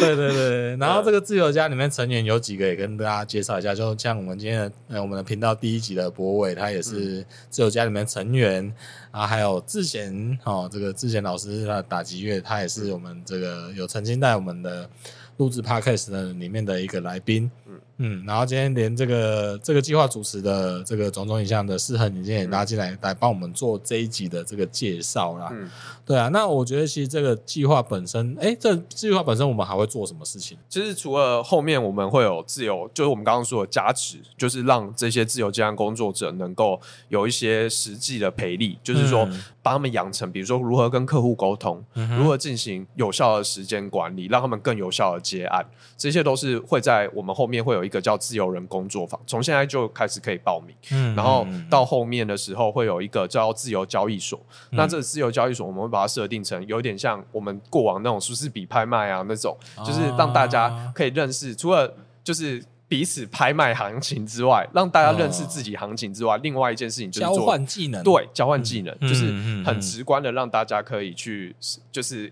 对对对，然后这个自由家里面成员有几个也跟大家介绍一下，就像我们今天的呃我们的频道第一集的博伟，他也是自由家里面成员。啊，还有志贤哦，这个志贤老师他打击乐，他也是我们这个有曾经在我们的录制 Podcast 的里面的一个来宾。嗯嗯，然后今天连这个这个计划主持的这个种种影像的适合，你今天也拉进来来帮我们做这一集的这个介绍啦。嗯，对啊，那我觉得其实这个计划本身，哎，这计划本身我们还会做什么事情？其实除了后面我们会有自由，就是我们刚刚说的加持，就是让这些自由接案工作者能够有一些实际的培力，就是说帮他们养成，比如说如何跟客户沟通，嗯、如何进行有效的时间管理，让他们更有效的接案，这些都是会在我们后面会有一个叫自由人工作坊，从现在就开始可以报名。嗯，然后到后面的时候会有一个叫自由交易所。嗯、那这个自由交易所我们会把它设定成有点像我们过往那种苏士比拍卖啊那种，就是让大家可以认识，除了就是彼此拍卖行情之外，让大家认识自己行情之外，另外一件事情就是交换技能。对，交换技能、嗯、就是很直观的让大家可以去，就是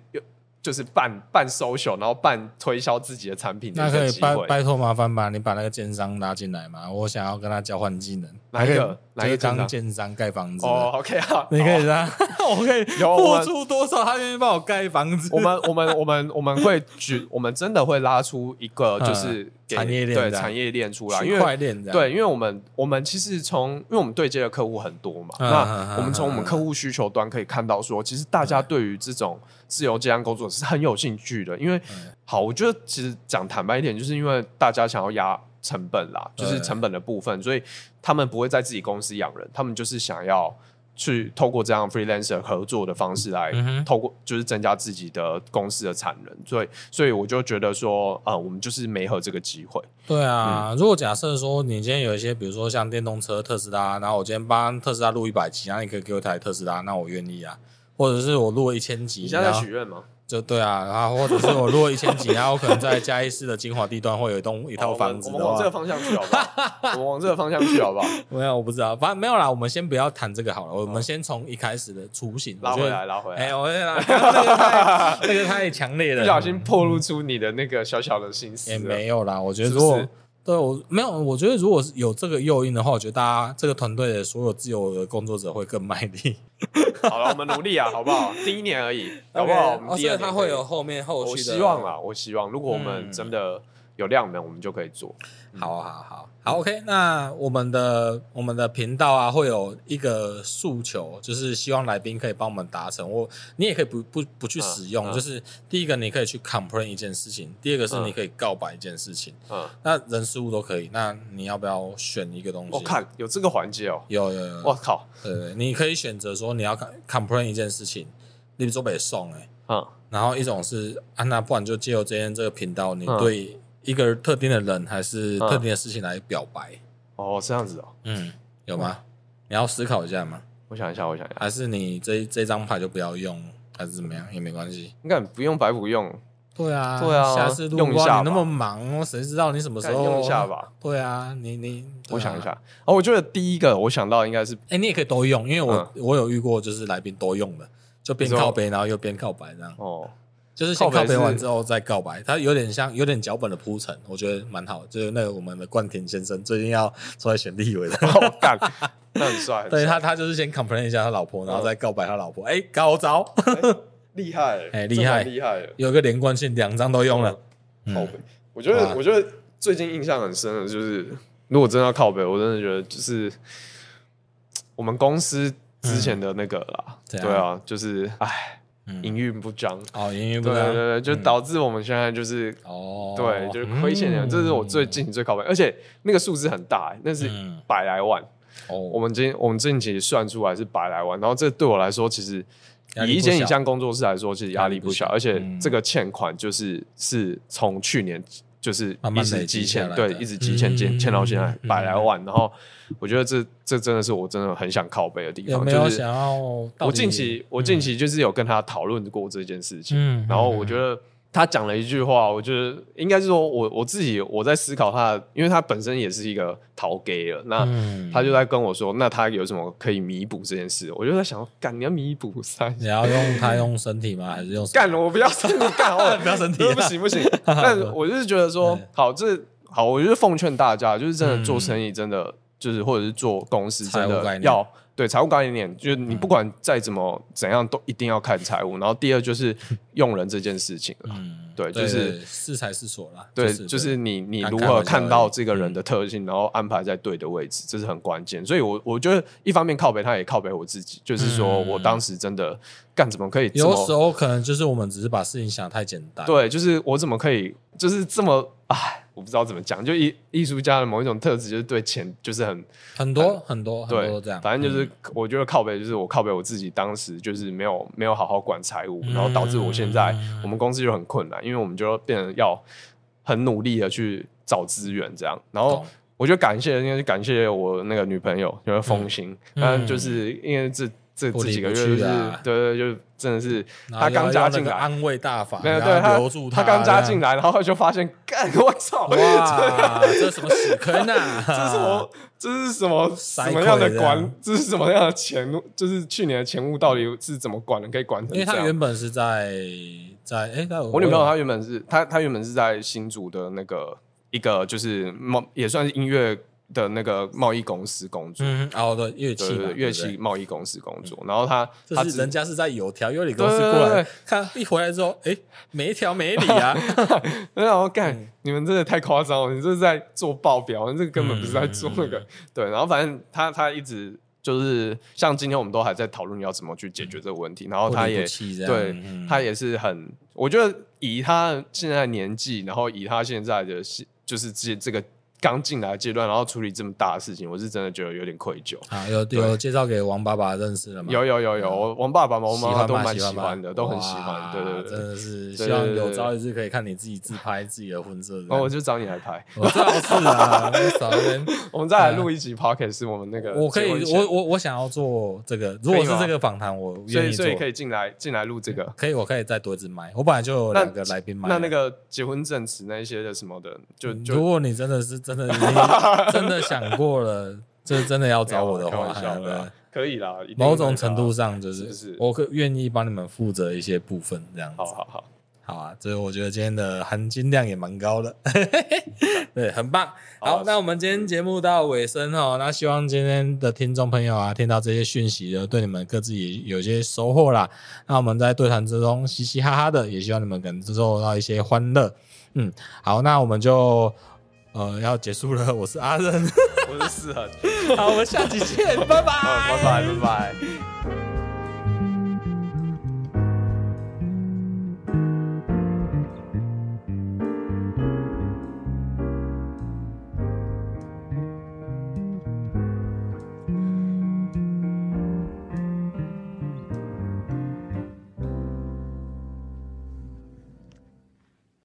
就是半半 social，然后半推销自己的产品的。那可以拜拜托麻烦吧，你把那个奸商拉进来嘛，我想要跟他交换技能。哪一个？哪一个当奸商盖房子？哦，OK 啊，你可以让，我可以 付出多少，他愿意帮我盖房子。我们我们我们 我们会举，我们真的会拉出一个就是产业链，对产业链出来，区块链对，因为我们我们其实从，因为我们对接的客户很多嘛，那我们从我们客户需求端可以看到说，其实大家对于这种自由接案工作是很有兴趣的，因为好，我觉得其实讲坦白一点，就是因为大家想要压。成本啦，就是成本的部分，所以他们不会在自己公司养人，他们就是想要去透过这样 freelancer 合作的方式来透过，就是增加自己的公司的产能。所以，所以我就觉得说，呃，我们就是没合这个机会。对啊，嗯、如果假设说你今天有一些，比如说像电动车特斯拉，然后我今天帮特斯拉录一百集，然后你可以给我一台特斯拉，那我愿意啊。或者是我录了一千集，你在许愿吗？就对啊，然后或者是我如果一千几，然后可能在嘉义市的精华地段会有一栋一套房子我们往这个方向去好不好？我们往这个方向去好不好？没有，我不知道，反正没有啦。我们先不要谈这个好了，我们先从一开始的雏形拉回来，拉回来。哎，我先拉，那个太 那个太强烈了，不小心暴露出你的那个小小的心思。也没有啦，我觉得如果对，我没有，我觉得如果是有这个诱因的话，我觉得大家这个团队的所有自由的工作者会更卖力。好了，我们努力啊，好不好？第一年而已，好不好？我们第二年他会有后面后续的。我希望啦，我希望，如果我们真的有量能，我们就可以做。好好好。好，OK，那我们的我们的频道啊，会有一个诉求，就是希望来宾可以帮我们达成。我你也可以不不不去使用，嗯嗯、就是第一个你可以去 complain 一件事情，第二个是你可以告白一件事情。嗯，那人事物都可以。那你要不要选一个东西？我看有这个环节哦，有有有。我靠，对对，你可以选择说你要 complain 一件事情，例如说北宋哎，嗯，然后一种是啊，那不然就借由今天这个频道，你对。嗯一个特定的人还是特定的事情来表白？哦，这样子哦。嗯，有吗？你要思考一下吗？我想一下，我想一下。还是你这这张牌就不要用，还是怎么样也没关系。应该，不用白不用。对啊，对啊。下次用一下。你那么忙，谁知道你什么时候用一下吧？对啊，你你，我想一下。哦，我觉得第一个我想到应该是，哎，你也可以都用，因为我我有遇过，就是来宾都用的，就边靠背然后又边靠白这样。哦。就是先告白完之后再告白，他有点像有点脚本的铺陈，我觉得蛮好。就是那个我们的冠田先生最近要出来选立委的，干，那很帅。对他，他就是先 complain 一下他老婆，然后再告白他老婆。哎，高招，厉害，哎，厉害，厉害，有个连贯性，两张都用了。靠北，我觉得，我觉得最近印象很深的就是，如果真的要靠北，我真的觉得就是我们公司之前的那个啦，对啊，就是哎。营运不彰。哦，营运不彰，对对对，就导致我们现在就是哦，对，就是亏钱的，这是我最近最靠背，而且那个数字很大，那是百来万。哦。我们今我们近期算出来是百来万，然后这对我来说，其实以一间影像工作室来说，其实压力不小，而且这个欠款就是是从去年。就是一直积欠，对，一直积欠，欠欠到现在百来万。然后我觉得这这真的是我真的很想靠背的地方。就是我近期我近期就是有跟他讨论过这件事情，然后我觉得。他讲了一句话，我觉得应该是说我我自己我在思考他，因为他本身也是一个逃 gay 了，那他就在跟我说，那他有什么可以弥补这件事？我就在想，干你要弥补三，你要用他用身体吗？还是用干？我不要身体干 我，不要身体，不行不行。但 我就是觉得说，好，这好，我就是奉劝大家，就是真的做生意，真的就是或者是做公司，真的要。对财务概念，就是你不管再怎么怎样，都一定要看财务。然后第二就是 用人这件事情了，对，就是是才是所啦。对，就是你你如何看到这个人的特性，然后安排在对的位置，这是很关键。所以，我我觉得一方面靠北，他也靠北我自己，就是说我当时真的干怎么可以？有时候可能就是我们只是把事情想太简单。对，就是我怎么可以，就是这么唉。我不知道怎么讲，就艺艺术家的某一种特质，就是对钱就是很很多很多很多这样。反正就是我觉得靠北，就是我靠北我自己当时就是没有没有好好管财务，然后导致我现在我们公司就很困难，因为我们就变得要很努力的去找资源这样。然后我觉得感谢，应该是感谢我那个女朋友，就是风心，但就是因为这。这这几个月就是对对，就真的是他刚加进来，安慰大法，没有对他留住他，他刚加进来，然后就发现，干我操，哇，这是什么屎坑啊？这是什么？这是什么什么样的管？这是什么样的钱？就是去年的钱务到底是怎么管的？可以管成？因为他原本是在在哎，我女朋友她原本是她她原本是在新竹的那个一个就是也算是音乐。的那个贸易公司工作，嗯，哦，的，乐器，乐器贸易公司工作，然后他，他是人家是在有条有理公司过来，看一回来之后，哎，没条没理啊，然后干，你们真的太夸张了，你这是在做报表，这个根本不是在做那个，对，然后反正他他一直就是像今天我们都还在讨论要怎么去解决这个问题，然后他也对，他也是很，我觉得以他现在的年纪，然后以他现在的就是这这个。刚进来的阶段，然后处理这么大的事情，我是真的觉得有点愧疚。啊，有有介绍给王爸爸认识了吗？有有有有，王爸爸、王妈妈都蛮喜欢的，都很喜欢。对对对，真的是希望有朝一日可以看你自己自拍自己的婚摄。哦，我就找你来拍。我最好是啊，我们再来录一集 podcast，是我们那个。我可以，我我我想要做这个。如果是这个访谈，我愿意做。所以可以进来进来录这个。可以，我可以再多一支麦。我本来就有两个来宾麦。那那个结婚证词那一些的什么的，就就如果你真的是真的。真的想过了，这真的要找我的话，可以啦。某种程度上，就是我可愿意帮你们负责一些部分，这样子。好好好，好啊，所以我觉得今天的含金量也蛮高的，对，很棒。好，好，那我们今天节目到尾声哦，那希望今天的听众朋友啊，听到这些讯息的，对你们各自也有些收获啦。那我们在对谈之中嘻嘻哈哈的，也希望你们感受到一些欢乐。嗯，好，那我们就呃要结束了。我是阿任，我是思恒，好，我们下期见，拜拜，拜拜，拜拜。